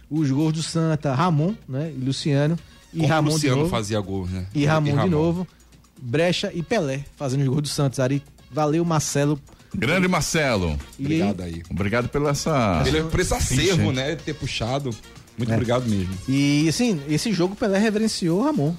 Os gols do Santa, Ramon, né, e Luciano, e Como Ramon Luciano de novo, fazia gol, né? e Ramon, de novo, Brecha e Pelé fazendo os gols do Santos. Ari, valeu Marcelo. Grande Marcelo. E Obrigado aí. Obrigado pela essa. Ele, por esse acervo, né? Ter puxado. Muito É. obrigado mesmo. E assim, esse jogo o Pelé reverenciou o Ramon.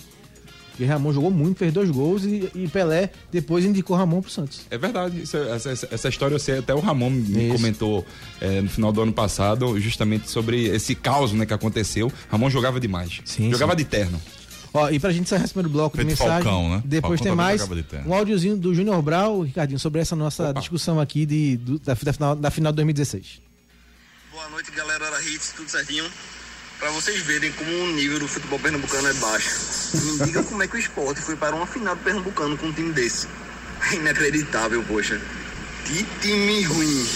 Porque Ramon jogou muito, fez dois gols e, e Pelé depois indicou Ramon pro Santos. É verdade. Isso- essa, essa- essa história eu sei, até o Ramon me Isso. comentou é, no final do ano passado, justamente sobre esse caos né, que aconteceu. Ramon jogava demais. Sim, jogava sim. de terno. Ó, e pra gente encerrar esse primeiro bloco Feito de mensagem, Falcão, né? depois Falcão tem mais um áudiozinho do Júnior Brau, Ricardinho, sobre essa nossa Opa. discussão aqui de, do- da, da final, da final de 2016. Boa noite, galera da Hits, tudo certinho? Pra vocês verem como o nível do futebol pernambucano é baixo. Me diga como é que o esporte foi para uma final do pernambucano com um time desse. É inacreditável, poxa. Que time ruim.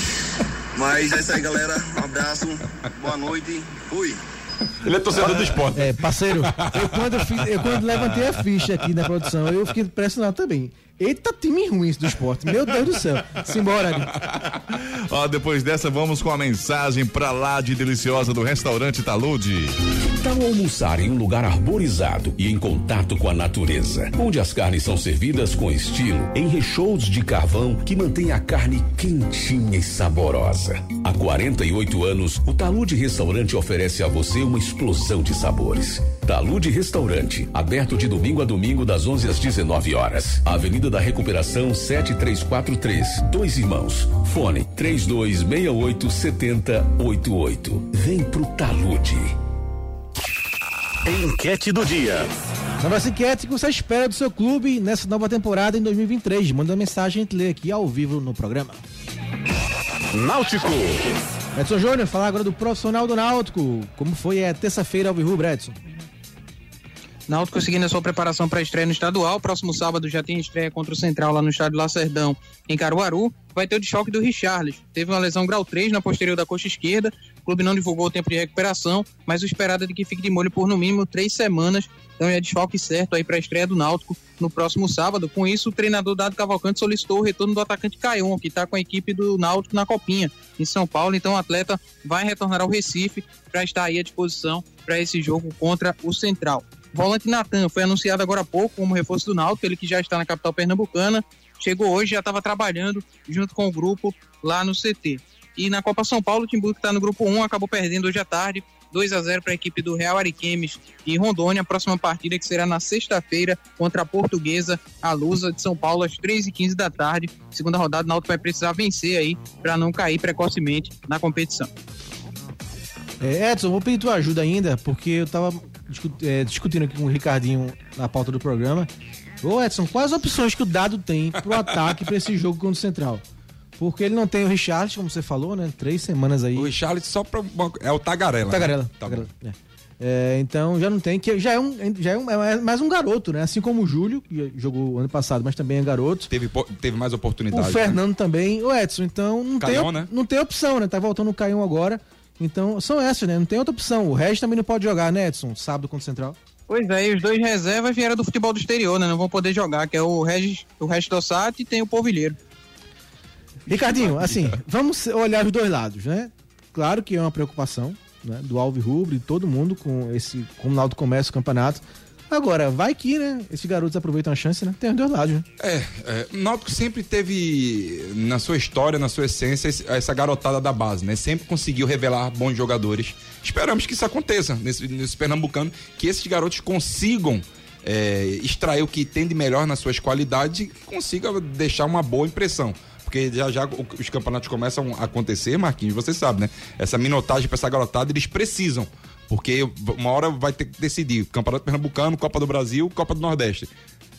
Mas é isso aí, galera. Um abraço, boa noite, fui. Ele é torcedor do esporte. É, parceiro, eu quando, eu fiz- eu quando levantei a ficha aqui na produção, eu fiquei impressionado também. Eita, time ruim esse do esporte. Meu Deus do céu. Simbora. Ó, depois dessa, vamos com a mensagem pra lá de deliciosa do restaurante Talude. Tal almoçar em um lugar arborizado e em contato com a natureza, onde as carnes são servidas com estilo, em recheios de carvão que mantém a carne quentinha e saborosa. Há 48 anos, o Talude Restaurante oferece a você uma explosão de sabores. Talude Restaurante, aberto de domingo a domingo das 11 às 19 horas. Avenida da Recuperação 7343, Dois Irmãos. Fone 3268 7088. Vem pro Talude. Enquete do dia. Na nossa enquete, o que você espera do seu clube nessa nova temporada em 2023? Manda uma mensagem, a gente lê aqui ao vivo no programa. Náutico. Edson Júnior, falar agora do profissional do Náutico. Como foi a terça-feira ao Rubro, Edson? Náutico seguindo a sua preparação para a estreia no estadual. Próximo sábado já tem estreia contra o Central lá no estádio Lacerdão, em Caruaru. Vai ter o desfoque do Richarles. Teve uma lesão grau 3 na posterior da coxa esquerda. O clube não divulgou o tempo de recuperação, mas o esperado é de que fique de molho por no mínimo três semanas. Então é desfoque certo aí para a estreia do Náutico no próximo sábado. Com isso, o treinador Dado Cavalcante solicitou o retorno do atacante Caion, que está com a equipe do Náutico na Copinha, em São Paulo. Então o atleta vai retornar ao Recife para estar aí à disposição para esse jogo contra o Central. Volante Natan foi anunciado agora há pouco como reforço do Náutico, ele que já está na capital pernambucana. Chegou hoje, já estava trabalhando junto com o grupo lá no CT. E na Copa São Paulo, o Timbu que está no grupo 1 acabou perdendo hoje à tarde, 2 a 0 para a equipe do Real Ariquemes e Rondônia. A próxima partida que será na sexta-feira contra a Portuguesa, a Lusa de São Paulo, às 3h15 da tarde. Segunda rodada, o Náutico vai precisar vencer aí para não cair precocemente na competição. É, Edson, vou pedir tua ajuda ainda, porque eu tava é, discutindo aqui com o Ricardinho na pauta do programa. Ô Edson, quais opções que o Dado tem pro ataque para esse jogo contra o Central? Porque ele não tem o Richard, como você falou, né? Três semanas aí. O Richarlison só pra. É o Tagarela. Tagarela. Né? Tá bom. Tagarela, é. É, então já não tem, que já é um, já é, um, é mais um garoto, né? Assim como o Júlio, que jogou ano passado, mas também é garoto. Teve, teve mais O oportunidade. né? Fernando também, o Edson, então não tem, Caion, op- né? não tem opção, né? Tá voltando o Caião agora. Então são essas, né? Não tem outra opção. O Regis também não pode jogar, né, Edson? Sábado contra o Central. Pois é, e os dois reservas vieram do futebol do exterior, né? Não vão poder jogar, que é o Regis, o Regis Dossati e tem o Polvilheiro. Ricardinho, assim, vamos olhar os dois lados, né? Claro que é uma preocupação né, do Alvi Rubro e todo mundo com esse como o Náutico começa o campeonato. Agora, vai que, né? Esses garotos aproveitam a chance, né? Tem os dois lados, né? É, é, o Náutico sempre teve na sua história, na sua essência, essa garotada da base, né? Sempre conseguiu revelar bons jogadores. Esperamos que isso aconteça nesse, nesse Pernambucano, que esses garotos consigam é, extrair o que tem de melhor nas suas qualidades e consiga deixar uma boa impressão. Porque já já os campeonatos começam a acontecer, Marquinhos, você sabe, né? Essa minotagem para essa garotada, eles precisam. Porque uma hora vai ter que decidir. Campeonato Pernambucano, Copa do Brasil, Copa do Nordeste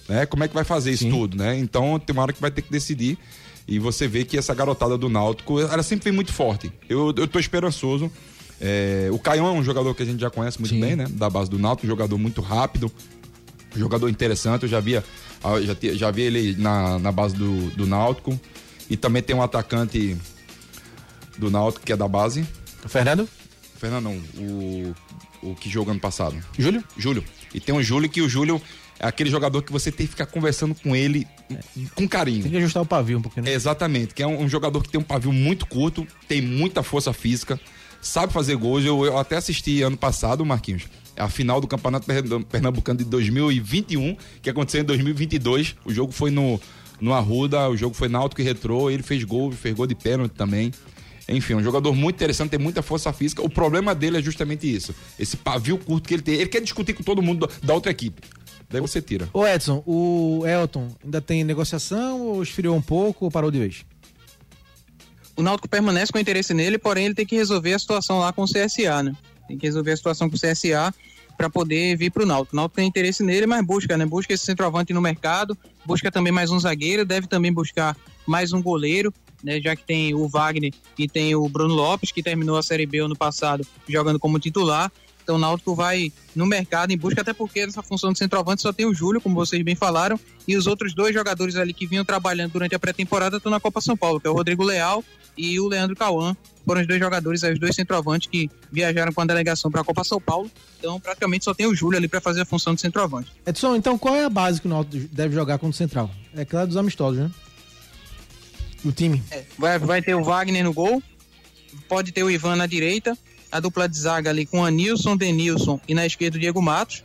né? Como é que vai fazer isso tudo, né? Então tem uma hora que vai ter que decidir e você vê que essa garotada do Náutico, ela sempre vem muito forte. Eu, eu tô esperançoso. É, o Caião é um jogador que a gente já conhece muito bem, né? Da base do Náutico, um jogador muito rápido, um jogador interessante. Eu já via, ah, já, já vi ele na, na base do, do Náutico. E também tem um atacante do Náutico que é da base. Fernando? Fernando, não, o, o que jogou ano passado. Júlio? Júlio. E tem um Júlio que o Júlio é aquele jogador que você tem que ficar conversando com ele com carinho. Tem que ajustar o pavio um pouquinho, né? Exatamente, que é um, um jogador que tem um pavio muito curto, tem muita força física, sabe fazer gols. Eu, eu até assisti ano passado, Marquinhos, a final do Campeonato Pern- Pernambucano de 2021, que aconteceu em 2022. O jogo foi no, no Arruda, o jogo foi Náutico e Retrô, ele fez gol, fez gol de pênalti também. Enfim, um jogador muito interessante, tem muita força física. O problema dele é justamente isso, esse pavio curto que ele tem. Ele quer discutir com todo mundo da outra equipe. Daí você tira. Ô Edson, o Elton ainda tem negociação ou esfriou um pouco ou parou de vez? O Náutico permanece com interesse nele, porém ele tem que resolver a situação lá com o CSA, né? Tem que resolver a situação com o CSA para poder vir para o Náutico. O Náutico tem interesse nele, mas busca, né? Busca esse centroavante no mercado, busca também mais um zagueiro, deve também buscar mais um goleiro, né? Já que tem o Wagner e tem o Bruno Lopes, que terminou a Série B ano passado jogando como titular. Então o Náutico vai no mercado em busca, até porque nessa função de centroavante só tem o Júlio, como vocês bem falaram, e os outros dois jogadores ali que vinham trabalhando durante a pré-temporada estão na Copa São Paulo, que é o Rodrigo Leal e o Leandro Cauã. Foram os dois jogadores, os dois centroavantes que viajaram com a delegação para a Copa São Paulo. Então praticamente só tem o Júlio ali para fazer a função de centroavante. Edson, então qual é a base que o Náutico deve jogar contra o Central? É claro dos amistosos, né? O time. Vai, vai ter o Wagner no gol, pode ter o Ivan na direita, a dupla de zaga ali com Anilson, Denilson e na esquerda o Diego Matos.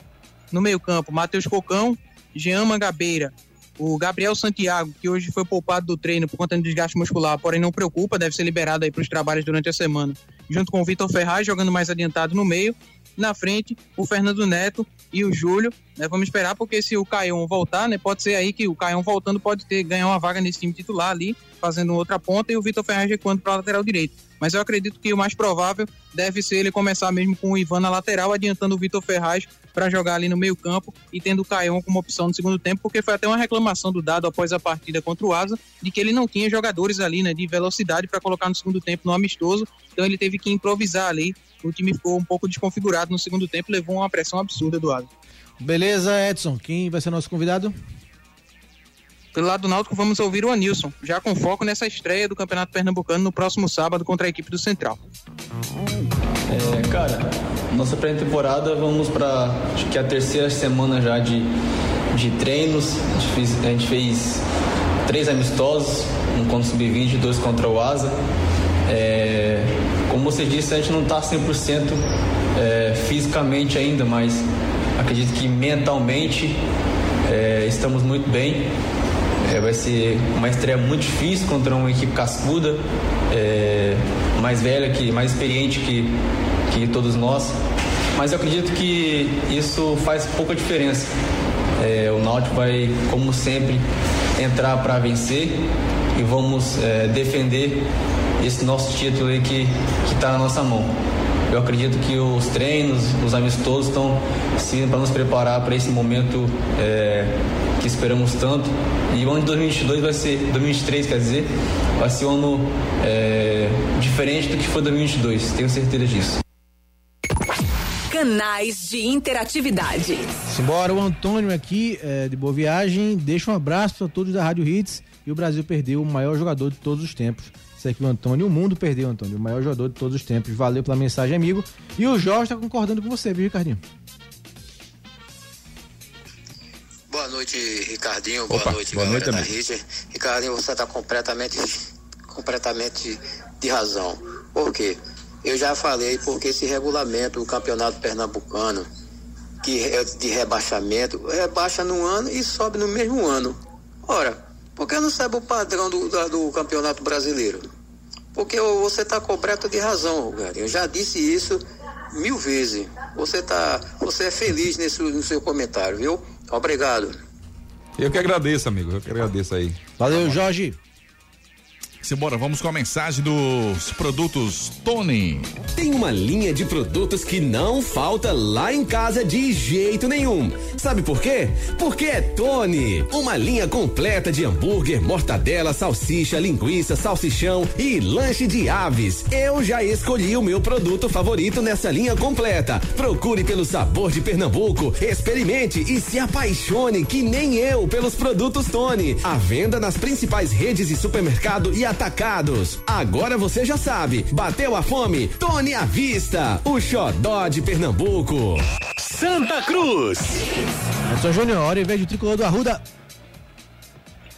No meio-campo, Matheus Cocão, Jean Mangabeira, o Gabriel Santiago, que hoje foi poupado do treino por conta de desgaste muscular, porém não preocupa, deve ser liberado aí para os trabalhos durante a semana, junto com o Vitor Ferraz, jogando mais adiantado no meio. Na frente, o Fernando Neto e o Júlio. né? Vamos esperar, porque se o Caião voltar, né? Pode ser aí que o Caião voltando pode ter ganhar uma vaga nesse time titular ali, fazendo outra ponta, e o Vitor Ferraz recuando para a lateral direito. Mas eu acredito que o mais provável deve ser ele começar mesmo com o Ivan na lateral, adiantando o Vitor Ferraz para jogar ali no meio-campo e tendo o Caião como opção no segundo tempo, porque foi até uma reclamação do Dado após a partida contra o Asa, de que ele não tinha jogadores ali, né, de velocidade para colocar no segundo tempo no amistoso, então ele teve que improvisar ali. O time ficou um pouco desconfigurado no segundo tempo, levou uma pressão absurda do Asa. Beleza, Edson. Quem vai ser nosso convidado? Pelo lado do Náutico, vamos ouvir o Anilson, já com foco nessa estreia do Campeonato Pernambucano no próximo sábado contra a equipe do Central. É, cara, nossa pré-temporada vamos para acho que a terceira semana já de, de treinos. A gente, fez, a gente fez três amistosos, um contra o Sub-20 e dois contra o Asa. É, como você disse, a gente não está 100% é, fisicamente ainda, mas acredito que mentalmente é, estamos muito bem. É, vai ser uma estreia muito difícil contra uma equipe cascuda, é, mais velha, que, mais experiente que, que todos nós. Mas eu acredito que isso faz pouca diferença. É, o Náutico vai, como sempre, entrar para vencer e vamos é, defender esse nosso título aí que está na nossa mão. Eu acredito que os treinos, os amistosos estão servindo para nos preparar para esse momento é, que esperamos tanto. E o ano de 2022 vai ser, 2023 quer dizer, vai ser um ano é, diferente do que foi 2022, tenho certeza disso. Canais de interatividade. Simbora, o Antônio aqui, é, de Boa Viagem, deixa um abraço para todos da Rádio Hits e o Brasil perdeu o maior jogador de todos os tempos. Isso aqui o Antônio, o mundo perdeu, Antônio, o maior jogador de todos os tempos. Valeu pela mensagem, amigo. E o Jorge tá concordando com você, viu, Ricardinho? Boa noite, Ricardinho. Boa Opa, noite, boa noite, da amigo. Rede. Ricardinho, você está completamente, completamente de razão. Por quê? Eu já falei porque esse regulamento do campeonato pernambucano que é de rebaixamento, rebaixa no ano e sobe no mesmo ano. Ora, por que não sabe o padrão do, da- do Campeonato Brasileiro? Porque você está coberto de razão, Rogério. Eu já disse isso mil vezes. Você tá, você é feliz nesse, no seu comentário, viu? Obrigado. Eu que agradeço, amigo. Eu que agradeço aí. Valeu, Jorge. Simbora, vamos com a mensagem dos produtos Tony. Tem uma linha de produtos que não falta lá em casa de jeito nenhum. Sabe por quê? Porque é Tony. Uma linha completa de hambúrguer, mortadela, salsicha, linguiça, salsichão e lanche de aves. Eu já escolhi o meu produto favorito nessa linha completa. Procure pelo sabor de Pernambuco, experimente e se apaixone que nem eu pelos produtos Tony. À venda nas principais redes de supermercado e atacados. Agora você já sabe. Bateu a fome? Tony à vista. O xodó de Pernambuco. Santa Cruz. Edson Júnior, hora e vez do tricolor do Arruda.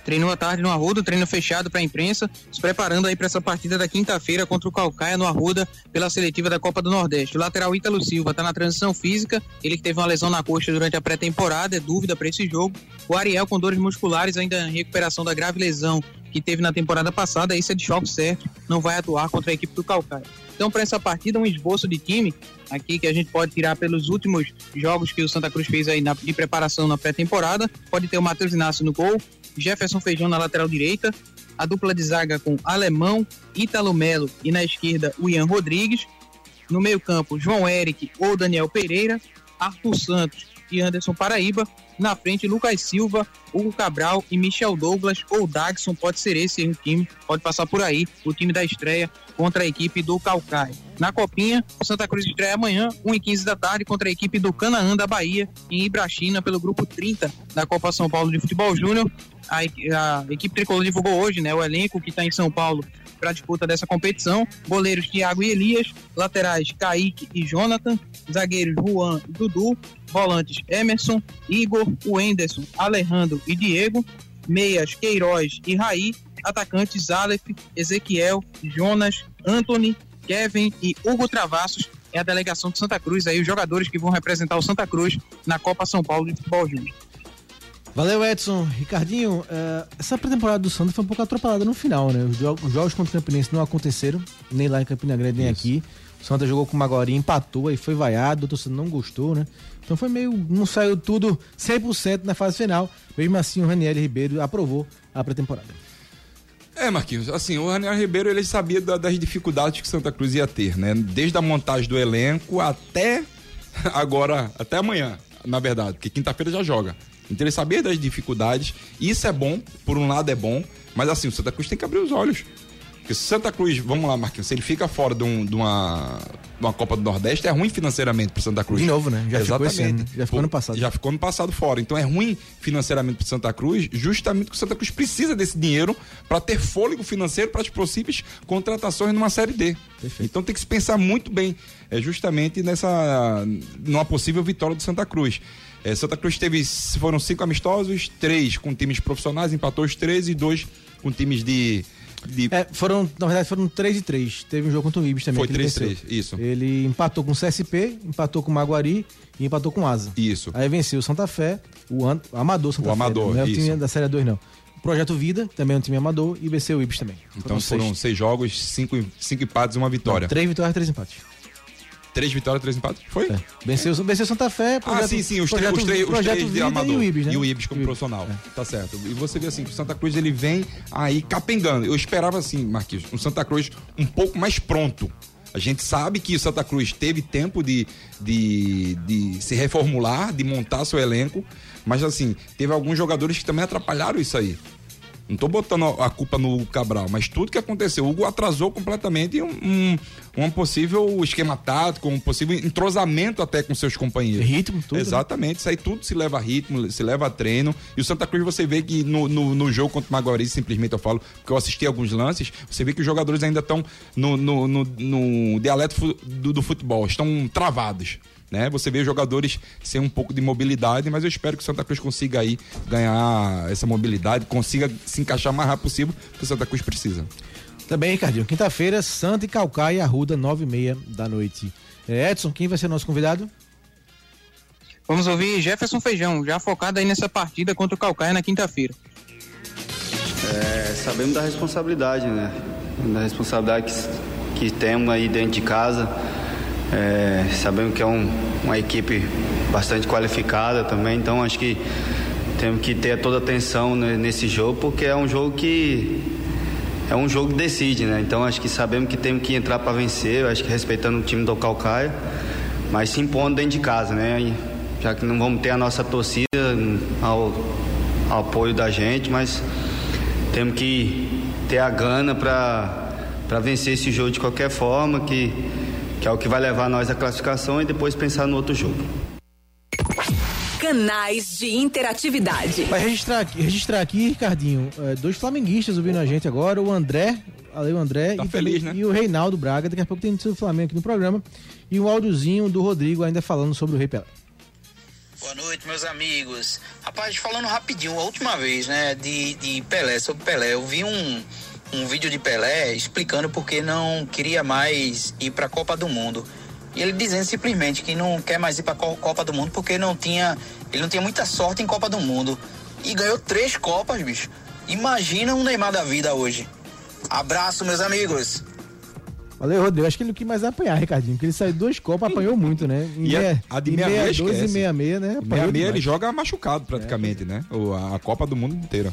Treinou à tarde no Arruda, treino fechado para a imprensa, se preparando aí para essa partida da quinta-feira contra o Calcaia no Arruda pela seletiva da Copa do Nordeste. O lateral Ítalo Silva está na transição física, ele que teve uma lesão na coxa durante a pré-temporada, é dúvida para esse jogo. O Ariel com dores musculares ainda em recuperação da grave lesão que teve na temporada passada, isso é de choque certo, não vai atuar contra a equipe do Calcaia. Então, para essa partida, um esboço de time aqui que a gente pode tirar pelos últimos jogos que o Santa Cruz fez aí na, de preparação na pré-temporada. Pode ter o Matheus Inácio no gol, Jefferson Feijão na lateral direita, a dupla de zaga com Alemão, Ítalo Melo e na esquerda o Ian Rodrigues. No meio-campo, João Eric ou Daniel Pereira, Arthur Santos Anderson Paraíba. Na frente, Lucas Silva, Hugo Cabral e Michel Douglas ou Dagson. Pode ser esse o time, pode passar por aí, o time da estreia contra a equipe do Calcaia. Na Copinha, o Santa Cruz estreia amanhã, 1h15 da tarde, contra a equipe do Canaã da Bahia, em Ibrachina, pelo grupo 30 da Copa São Paulo de Futebol Júnior. A, a equipe tricolor divulgou hoje né, o elenco que está em São Paulo para a disputa dessa competição. Goleiros Thiago e Elias, laterais Kaique e Jonathan, zagueiros Juan e Dudu, volantes Emerson, Igor, Wenderson, Alejandro e Diego, meias Queiroz e Raí, atacantes Aleph, Ezequiel, Jonas, Anthony, Kevin e Hugo Travassos. É a delegação de Santa Cruz, aí os jogadores que vão representar o Santa Cruz na Copa São Paulo de Futebol Júnior. Valeu, Edson. Ricardinho, eh, essa pré-temporada do Santos foi um pouco atropelada no final, né? Os jogos, os jogos contra o Campinense não aconteceram, nem lá em Campina Grande, nem aqui. O Santa jogou com o Maguari, empatou, aí foi vaiado, o torcedor não gostou, né? Então foi meio. Não saiu tudo 100% na fase final. Mesmo assim, o Raniel Ribeiro aprovou a pré-temporada. É, Marquinhos, assim, o Raniel Ribeiro ele sabia da- das dificuldades que Santa Cruz ia ter, né? Desde a montagem do elenco até agora, até amanhã, na verdade, porque quinta-feira já joga. Então ele sabia das dificuldades, e isso é bom, por um lado é bom, mas assim, o Santa Cruz tem que abrir os olhos. Porque se o Santa Cruz, vamos lá, Marquinhos, se ele fica fora de, um- de uma, de uma Copa do Nordeste, é ruim financeiramente pro Santa Cruz. De novo, né? Já ficou Exatamente. ano, já ficou ano passado. Já ficou ano passado fora. Então é ruim financeiramente pro Santa Cruz, justamente porque o Santa Cruz precisa desse dinheiro para ter fôlego financeiro para as possíveis contratações numa Série D. Então tem que se pensar muito bem, é, justamente nessa numa possível vitória do Santa Cruz. É, Santa Cruz teve, foram cinco amistosos, três com times profissionais, empatou os três e dois com times de. de É, foram, na verdade, foram 3 e 3. Teve um jogo contra o Ibis também. Foi 3 e. 3, isso. Ele empatou com o CSP, empatou com o Maguari e empatou com o Asa. Isso. Aí venceu o Santa Fé, o, An- Amador Santa O Fé. Amador, Não é o time da Série 2, não. Projeto Vida, também é um time amador, e venceu o Ibis também. então foram seis, jogos, cinco, cinco empates e uma vitória. Não, três vitórias, três empates. Três vitórias, três empates? Foi? Venceu, venceu Santa Fé, Ah, projeto, sim, sim, os, três- projeto, os três, os três de Amador. e o Ibis, né? E o Ibis como profissional. Tá certo. E você vê assim, o Santa Cruz ele vem aí capengando. Eu esperava assim, Marquinhos, um Santa Cruz um pouco mais pronto. A gente sabe que o Santa Cruz teve tempo de, de, de se reformular, de montar seu elenco, mas assim, teve alguns jogadores que também atrapalharam isso aí. Não tô botando a culpa no Hugo Cabral, mas tudo que aconteceu, o Hugo atrasou completamente um, um, um possível esquema tático, um possível entrosamento até com seus companheiros. Ritmo, tudo. né? Exatamente, isso aí tudo se leva a ritmo, se leva a treino. E o Santa Cruz você vê que no, no, no jogo contra o Maguari, simplesmente eu falo, porque eu assisti alguns lances, você vê que os jogadores ainda estão no, no, no, no dialeto do, do futebol, estão travados. Né? Você vê os jogadores sem um pouco de mobilidade, mas eu espero que o Santa Cruz consiga aí ganhar essa mobilidade, consiga se encaixar o mais rápido possível, que o Santa Cruz precisa. Também, Ricardinho. Quinta-feira, Santa e Calcaia, Arruda, nove e meia da noite. É, Edson, quem vai ser nosso convidado? Vamos ouvir Jefferson Feijão, já focado aí nessa partida contra o Calcaia na quinta-feira. É, sabemos da responsabilidade, né? Da responsabilidade que, que temos aí dentro de casa. É, sabemos que é um, uma equipe bastante qualificada também, então acho que temos que ter toda a atenção nesse jogo, porque é um jogo que é um jogo que decide, né? Então acho que sabemos que temos que entrar para vencer, acho que respeitando o time do Calcaia, mas se impondo dentro de casa, né? E já que não vamos ter a nossa torcida ao, ao apoio da gente, mas temos que ter a gana para vencer esse jogo de qualquer forma, que, que é o que vai levar nós à classificação e depois pensar no outro jogo. Canais de interatividade. Vai registrar aqui, registrar aqui Ricardinho, é, dois flamenguistas ouvindo a gente agora, o André, ali o André tá e, feliz, né? e o Reinaldo Braga, daqui a pouco tem notícia do Flamengo aqui no programa, e um áudiozinho do Rodrigo ainda falando sobre o Rei Pelé. Boa noite, meus amigos. Rapaz, falando rapidinho, a última vez, né, de, de Pelé, sobre Pelé, eu vi um, um vídeo de Pelé explicando porque não queria mais ir para a Copa do Mundo. E ele dizendo simplesmente que não quer mais ir para a Copa do Mundo porque não tinha, ele não tinha muita sorte em Copa do Mundo. E ganhou três Copas, bicho. Imagina um Neymar da vida hoje. Abraço, meus amigos. Valeu, Rodrigo. Acho que ele o que mais apanhar, Ricardinho, porque ele saiu duas Copas, apanhou muito, né? Em E a, meia- a de em 66 62 e esquece. 66, né? Em Apanhou 66 ele joga machucado praticamente, né? O- A Copa do Mundo inteira.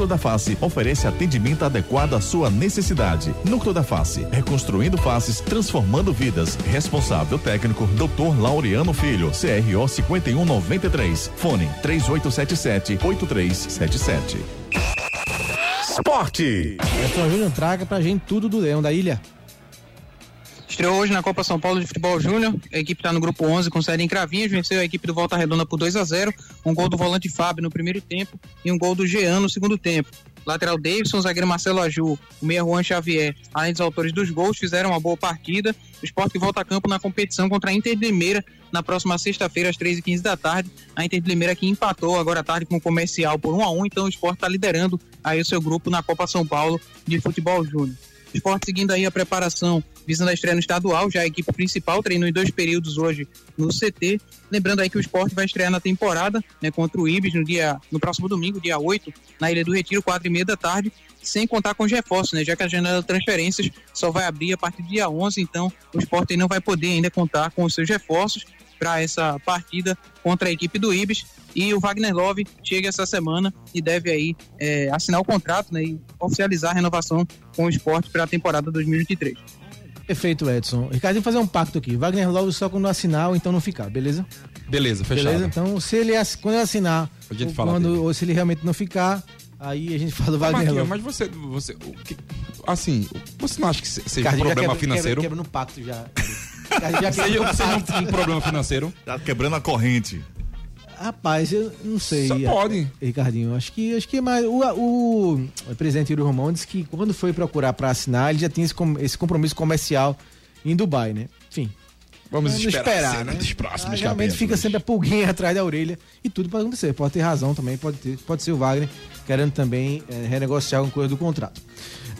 da Face oferece atendimento adequado à sua necessidade. Núcleo da Face, reconstruindo faces, transformando vidas. Responsável técnico, Dr. Laureano Filho, CRO 5193. Fone 3877-8377. Esporte. Edson Júnior traga pra gente tudo do Leão da Ilha. Estreou hoje na Copa São Paulo de Futebol Júnior. A equipe está no grupo 11 com sede em Cravinhos. Venceu a equipe do Volta Redonda por 2 a 0 Um gol do volante Fábio no primeiro tempo e um gol do Jean no segundo tempo. Lateral Davidson, zagueiro Marcelo Aju, o meia Juan Xavier, além dos autores dos gols, fizeram uma boa partida. O esporte volta a campo na competição contra a Inter de Limeira na próxima sexta-feira, às 3h15 da tarde. A Inter de Limeira que empatou agora à tarde com o comercial por 1 a 1 então o esporte está liderando aí o seu grupo na Copa São Paulo de Futebol Júnior. Esporte seguindo aí a preparação visando a estreia no estadual, já a equipe principal treinou em dois períodos hoje no CT. Lembrando aí que o esporte vai estrear na temporada, né, contra o Ibis no dia no próximo domingo, dia 8, na Ilha do Retiro, quatro e meia da tarde, sem contar com os reforços, né, já que a janela de transferências só vai abrir a partir do dia 11, então o esporte não vai poder ainda contar com os seus reforços para essa partida contra a equipe do Ibis. E o Wagner Love chega essa semana e deve aí é, assinar o contrato né, e oficializar a renovação com o esporte para a temporada 2023. Perfeito, Edson. Ricardo, tem que fazer um pacto aqui. Wagner Love só quando assinar ou então não ficar, beleza? Beleza, fechado. Beleza? Então, se ele quando ele assinar, A gente ou, fala quando, dele. ou se ele realmente não ficar, aí a gente fala do Wagner Marquinhos, Love. mas você, você o que- assim, você não acha que se- seja um problema quebra- financeiro? Quebra, quebra no pacto já. Já quebra no seja pacto. um, problema financeiro? Tá quebrando a corrente. Rapaz, eu não sei. Só pode. Ricardinho, acho que acho que é mais o, o, o presidente Yuri Romão disse que quando foi procurar para assinar, ele já tinha esse, com- esse compromisso comercial em Dubai, né? Enfim. Vamos Vamos esperar, esperar, né? dos próximos Ah, realmente fica sempre a pulguinha atrás da orelha e tudo pode acontecer. Pode ter razão também, pode, ter, pode ser o Wagner querendo também eh, renegociar alguma coisa do contrato.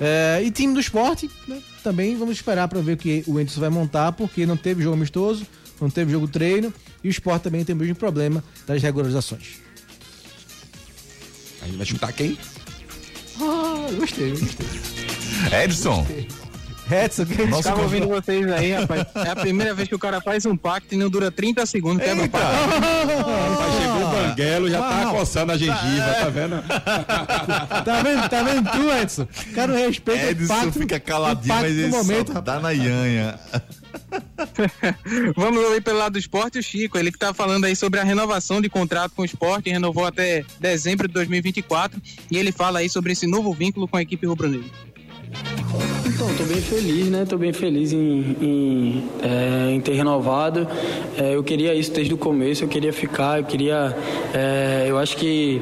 Eh, e time do esporte, né, também vamos esperar para ver o que o Anderson vai montar, porque não teve jogo amistoso, não teve jogo treino e o esporte também tem o mesmo problema das regularizações. Aí vai chutar quem? Ah, gostei, gostei. Edson. Edson, que Nossa, Tava ouvindo vocês aí, rapaz. É a primeira vez que o cara faz um pacto e não dura 30 segundos, quebra o pacto. Banguelo, já tá coçando a gengiva, tá vendo? Tá vendo? Tá vendo tu, Edson? O cara não respeita o Edson fica caladinho, mas ele momento, só dá na ianha. Vamos ouvir pelo lado do esporte o Chico, ele que tá falando aí sobre a renovação de contrato com o esporte, renovou até dezembro de 2024, e ele fala aí sobre esse novo vínculo com a equipe rubro-negra. Então, estou bem feliz, né? Estou bem feliz em, em, é, em ter renovado. É, eu queria isso desde o começo, eu queria ficar, eu queria. É, eu acho que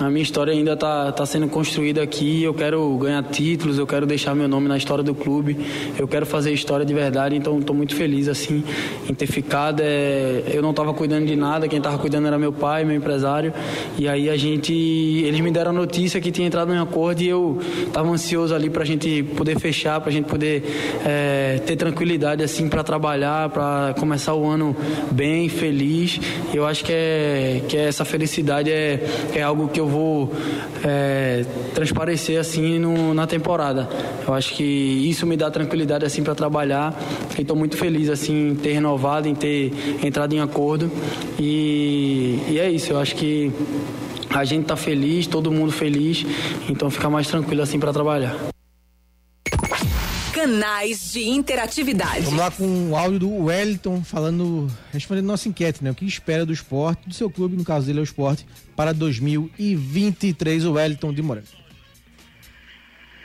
a minha história ainda está tá sendo construída aqui. Eu quero ganhar títulos, eu quero deixar meu nome na história do clube, eu quero fazer história de verdade. Então, estou muito feliz assim em ter ficado. É, eu não estava cuidando de nada, quem estava cuidando era meu pai, meu empresário. E aí a gente, eles me deram a notícia que tinha entrado em acordo e eu estava ansioso ali para a gente poder fechar, para a gente poder é, ter tranquilidade assim para trabalhar, para começar o ano bem, feliz. Eu acho que é que essa felicidade é, é algo que eu vou é, transparecer assim no, na temporada. Eu acho que isso me dá tranquilidade assim para trabalhar. E estou muito feliz assim em ter renovado, em ter entrado em acordo e, e é isso. Eu acho que a gente tá feliz, todo mundo feliz, então fica mais tranquilo assim para trabalhar. Canais de interatividade. Vamos lá com o áudio do Wellington falando, respondendo nossa enquete, né? O que espera do esporte, do seu clube, no caso dele é o esporte, para 2023, o Wellington de Moraes.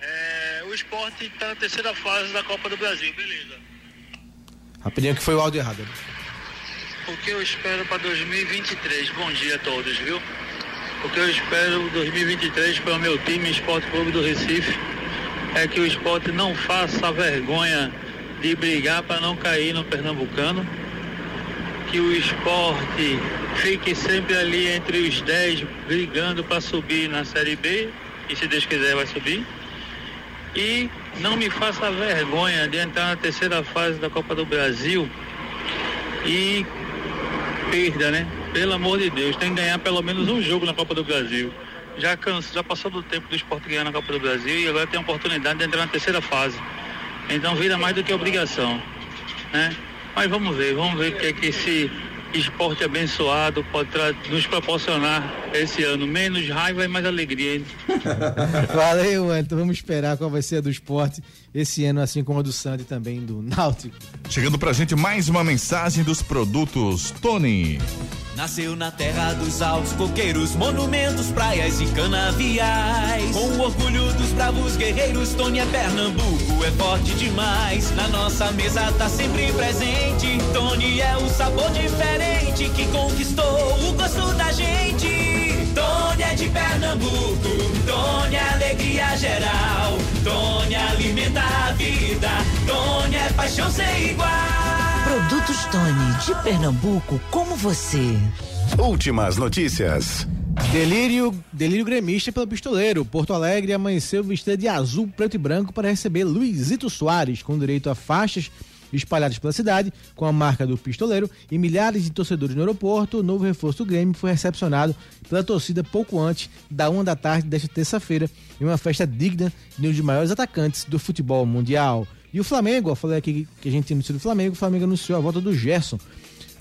É, o esporte está na terceira fase da Copa do Brasil, beleza. Rapidinho que foi o áudio errado. né? O que eu espero para 2023? Bom dia a todos, viu? O que eu espero 2023 para o meu time Esporte Clube do Recife é que o esporte não faça a vergonha de brigar para não cair no Pernambucano, que o esporte fique sempre ali entre os 10 brigando para subir na Série B, e se Deus quiser vai subir. E não me faça vergonha de entrar na terceira fase da Copa do Brasil e perda, né? Pelo amor de Deus, tem que ganhar pelo menos um jogo na Copa do Brasil. Já, canso, já passou do tempo do esporte ganhar na Copa do Brasil e agora tem a oportunidade de entrar na terceira fase. Então vira mais do que obrigação, né? Mas vamos ver, vamos ver o que é que esse esporte abençoado pode nos proporcionar esse ano. Menos raiva e mais alegria. hein? Valeu, Wellington. Vamos esperar qual vai ser a do esporte esse ano, assim como a do Sandy também do Náutico. Chegando pra gente mais uma mensagem dos produtos Tony. Nasceu na terra dos altos coqueiros, monumentos, praias e canaviais. Com o orgulho dos bravos guerreiros, Tony é Pernambuco, é forte demais. Na nossa mesa tá sempre presente. Tony é um sabor diferente que conquistou o gosto da gente. Tony é de Pernambuco, Tony é alegria geral. Tony alimenta a vida, Tony é paixão sem igual. Produtos Tony, de Pernambuco, como você. Últimas notícias. Delírio, delírio gremista pelo pistoleiro. Porto Alegre amanheceu vestida de azul, preto e branco para receber Luizito Soares, com direito a faixas espalhadas pela cidade, com a marca do pistoleiro e milhares de torcedores no aeroporto. O novo reforço do Grêmio foi recepcionado pela torcida pouco antes da uma da tarde desta terça-feira, em uma festa digna de um dos maiores atacantes do futebol mundial. E o Flamengo, eu falei aqui que a gente tinha anunciado o Flamengo, o Flamengo anunciou a volta do Gerson.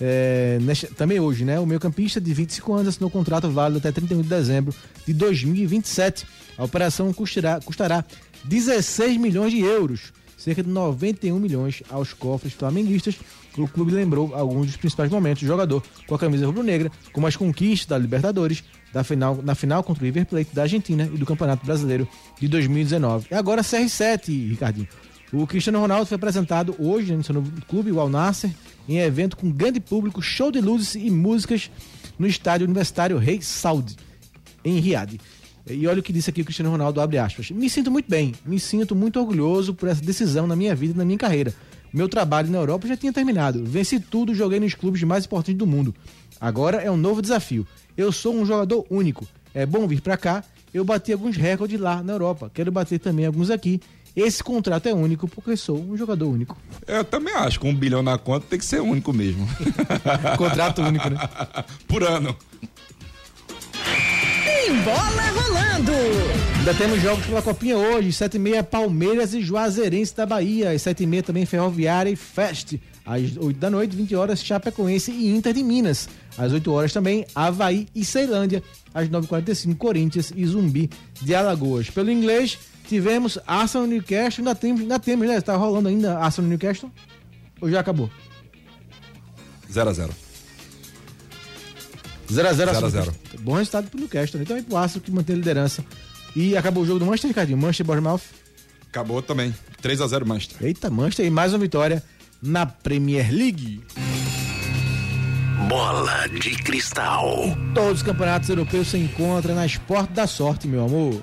É, nesta- também hoje, né? O meio campista de 25 anos assinou contrato válido até 31 de dezembro de 2027. A operação custará, custará 16 milhões de euros, cerca de 91 milhões aos cofres flamenguistas. O clube lembrou alguns dos principais momentos do jogador com a camisa rubro-negra, como as conquistas da Libertadores, da final, na final contra o River Plate da Argentina e do Campeonato Brasileiro de 2019. E agora CR7, Ricardinho. O Cristiano Ronaldo foi apresentado hoje no seu novo clube, o Al Nasser, em evento com grande público, show de luzes e músicas no estádio universitário Rei Saud, em Riad. E olha o que disse aqui o Cristiano Ronaldo, abre aspas. Me sinto muito bem, me sinto muito orgulhoso por essa decisão na minha vida e na minha carreira. Meu trabalho na Europa já tinha terminado. Venci tudo, joguei nos clubes mais importantes do mundo. Agora é um novo desafio. Eu sou um jogador único. É bom vir pra cá. Eu bati alguns recordes lá na Europa. Quero bater também alguns aqui. Esse contrato é único porque sou um jogador único. Eu também acho, com um bilhão na conta tem que ser único mesmo. Contrato único, né? Por ano. Tem bola rolando. Ainda temos jogos pela Copinha hoje, 7h30 Palmeiras e Juazeirense da Bahia, às 7h30 também Ferroviária e Fest, às 8 da noite, 20 horas Chapecoense e Inter de Minas, às 8 horas também Havaí e Ceilândia, às 9h45 Corinthians e Zumbi de Alagoas. Pelo inglês, tivemos Arsenal Newcastle, ainda temos, ainda temos, né? Tá rolando ainda Arsenal Newcastle? Ou já acabou? 0x0. 0x0 0 a 0. Bom resultado pro Newcastle, né? também pro Arsenal que mantém a liderança. E acabou o jogo do Manchester, Ricardinho. Manchester Bournemouth. Acabou também. 3 a 0 Manchester. Eita, Manchester e mais uma vitória na Premier League. Bola de cristal. Todos os campeonatos europeus se encontram na Esporte da Sorte, meu amor.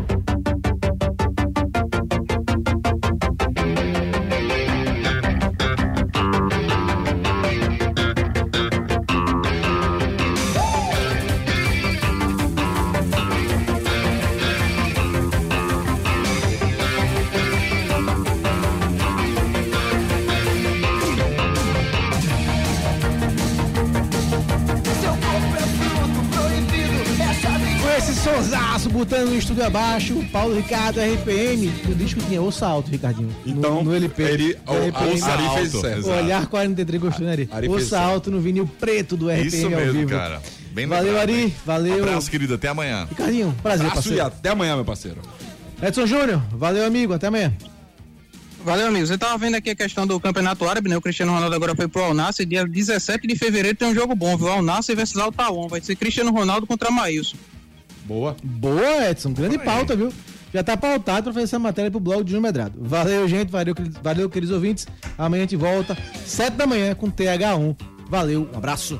Estúdio abaixo, Paulo Ricardo RPM. O disco tinha ouça alto, Ricardinho. Então, no, no LP. ele- o- RPM. ouça Ari fez certo. O olhar 43 gostou, né, Ari? Ari fez Ouça alto no vinil preto do RPM Isso ao mesmo, vivo. cara. Bem Valeu, Ari. hein? Valeu. Abraço, querido. Até amanhã. Ricardinho, prazer, Abraço parceiro. e até amanhã, meu parceiro. Edson Júnior, valeu, amigo. Até amanhã. Valeu, amigos. Eu tava vendo aqui a questão do Campeonato Árabe, né? O Cristiano Ronaldo agora foi pro Al Nassr. Dia 17 de fevereiro tem um jogo bom, viu? Al Nassr versus Al Tawon. Vai ser Cristiano Ronaldo contra Maílson. Boa. Boa, Edson. Grande pauta, viu? Já tá pautado pra fazer essa matéria pro blog de Júnior Medrado. Valeu, gente. Valeu, valeu, queridos ouvintes. Amanhã a gente volta, 7 da manhã, com TH1. Valeu, um abraço.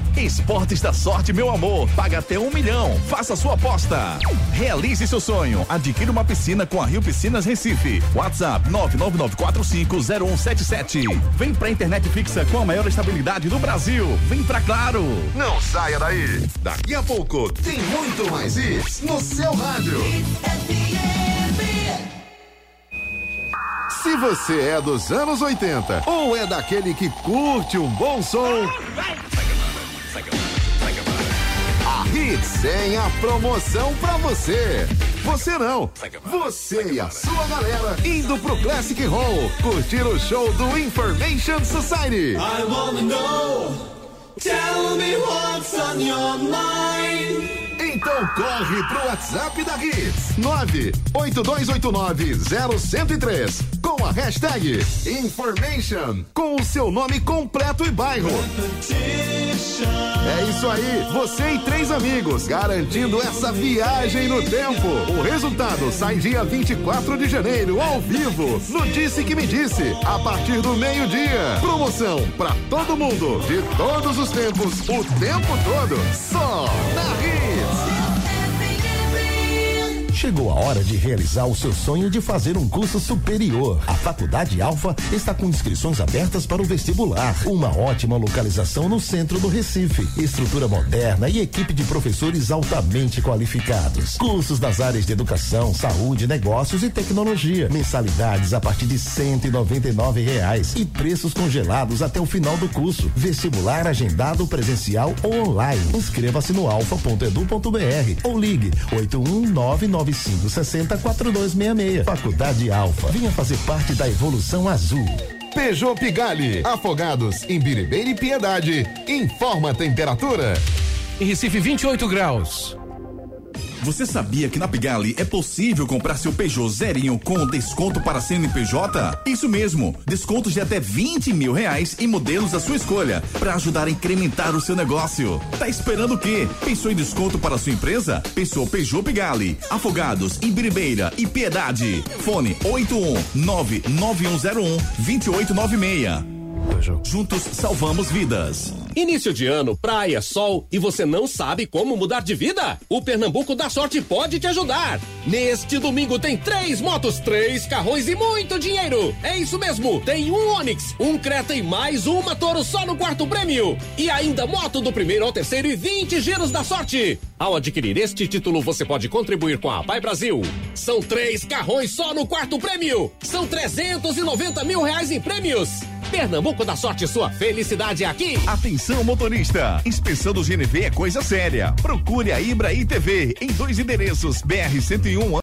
Esportes da Sorte, meu amor, paga até um milhão. Faça sua aposta. Realize seu sonho. Adquira uma piscina com a Rio Piscinas Recife. WhatsApp 999450177. Vem pra internet fixa com a maior estabilidade do Brasil. Vem pra Claro. Não saia daí. Daqui a pouco tem muito mais isso no seu rádio. Se você é dos anos 80 ou é daquele que curte um bom som, a Tem a promoção pra você. Você não, você e a sua galera indo pro Classic Hall curtir o show do Information Society. I wanna know, tell me what's on your mind. Então corre pro WhatsApp da Hits 982890103 a hashtag Information com o seu nome completo e bairro. É isso aí, você e três amigos garantindo essa viagem no tempo. O resultado sai dia 24 de janeiro ao vivo no Disse que me disse a partir do meio-dia. Promoção pra todo mundo de todos os tempos, o tempo todo, só na Hits. Chegou a hora de realizar o seu sonho de fazer um curso superior. A Faculdade Alfa está com inscrições abertas para o vestibular. Uma ótima localização no centro do Recife. Estrutura moderna e equipe de professores altamente qualificados. Cursos das áreas de educação, saúde, negócios e tecnologia. Mensalidades a partir de nove reais e preços congelados até o final do curso. Vestibular agendado presencial ou online. Inscreva-se no alfa.edu.br ou ligue 81995604266. Faculdade Alfa. Venha fazer parte da evolução azul. Peugeot Pigali, afogados em Biribeira e Piedade. Informa a temperatura. Em Recife, 28 graus. Você sabia que na Pigali é possível comprar seu Peugeot zerinho com desconto para CNPJ? Isso mesmo, descontos de até 20 mil reais em modelos da sua escolha, para ajudar a incrementar o seu negócio. Tá esperando o quê? Pensou em desconto para sua empresa? Pensou Peugeot Pigali, Afogados, Ibiribeira e Piedade. Fone 8199101 2896. Juntos salvamos vidas. Início de ano, praia, sol e você não sabe como mudar de vida? O Pernambuco da Sorte pode te ajudar. Neste domingo tem três motos, três carrões e muito dinheiro. É isso mesmo, tem um Onix, um Creta e mais uma Toro só no quarto prêmio. E ainda moto do primeiro ao terceiro e 20 giros da sorte. Ao adquirir este título, você pode contribuir com a Pai Brasil. São três carrões só no quarto prêmio. São 390 mil reais em prêmios. Pernambuco da Sorte, sua felicidade é aqui. Atenção motorista, inspeção do GNV é coisa séria. Procure a Ibraí TV em dois endereços, BR 101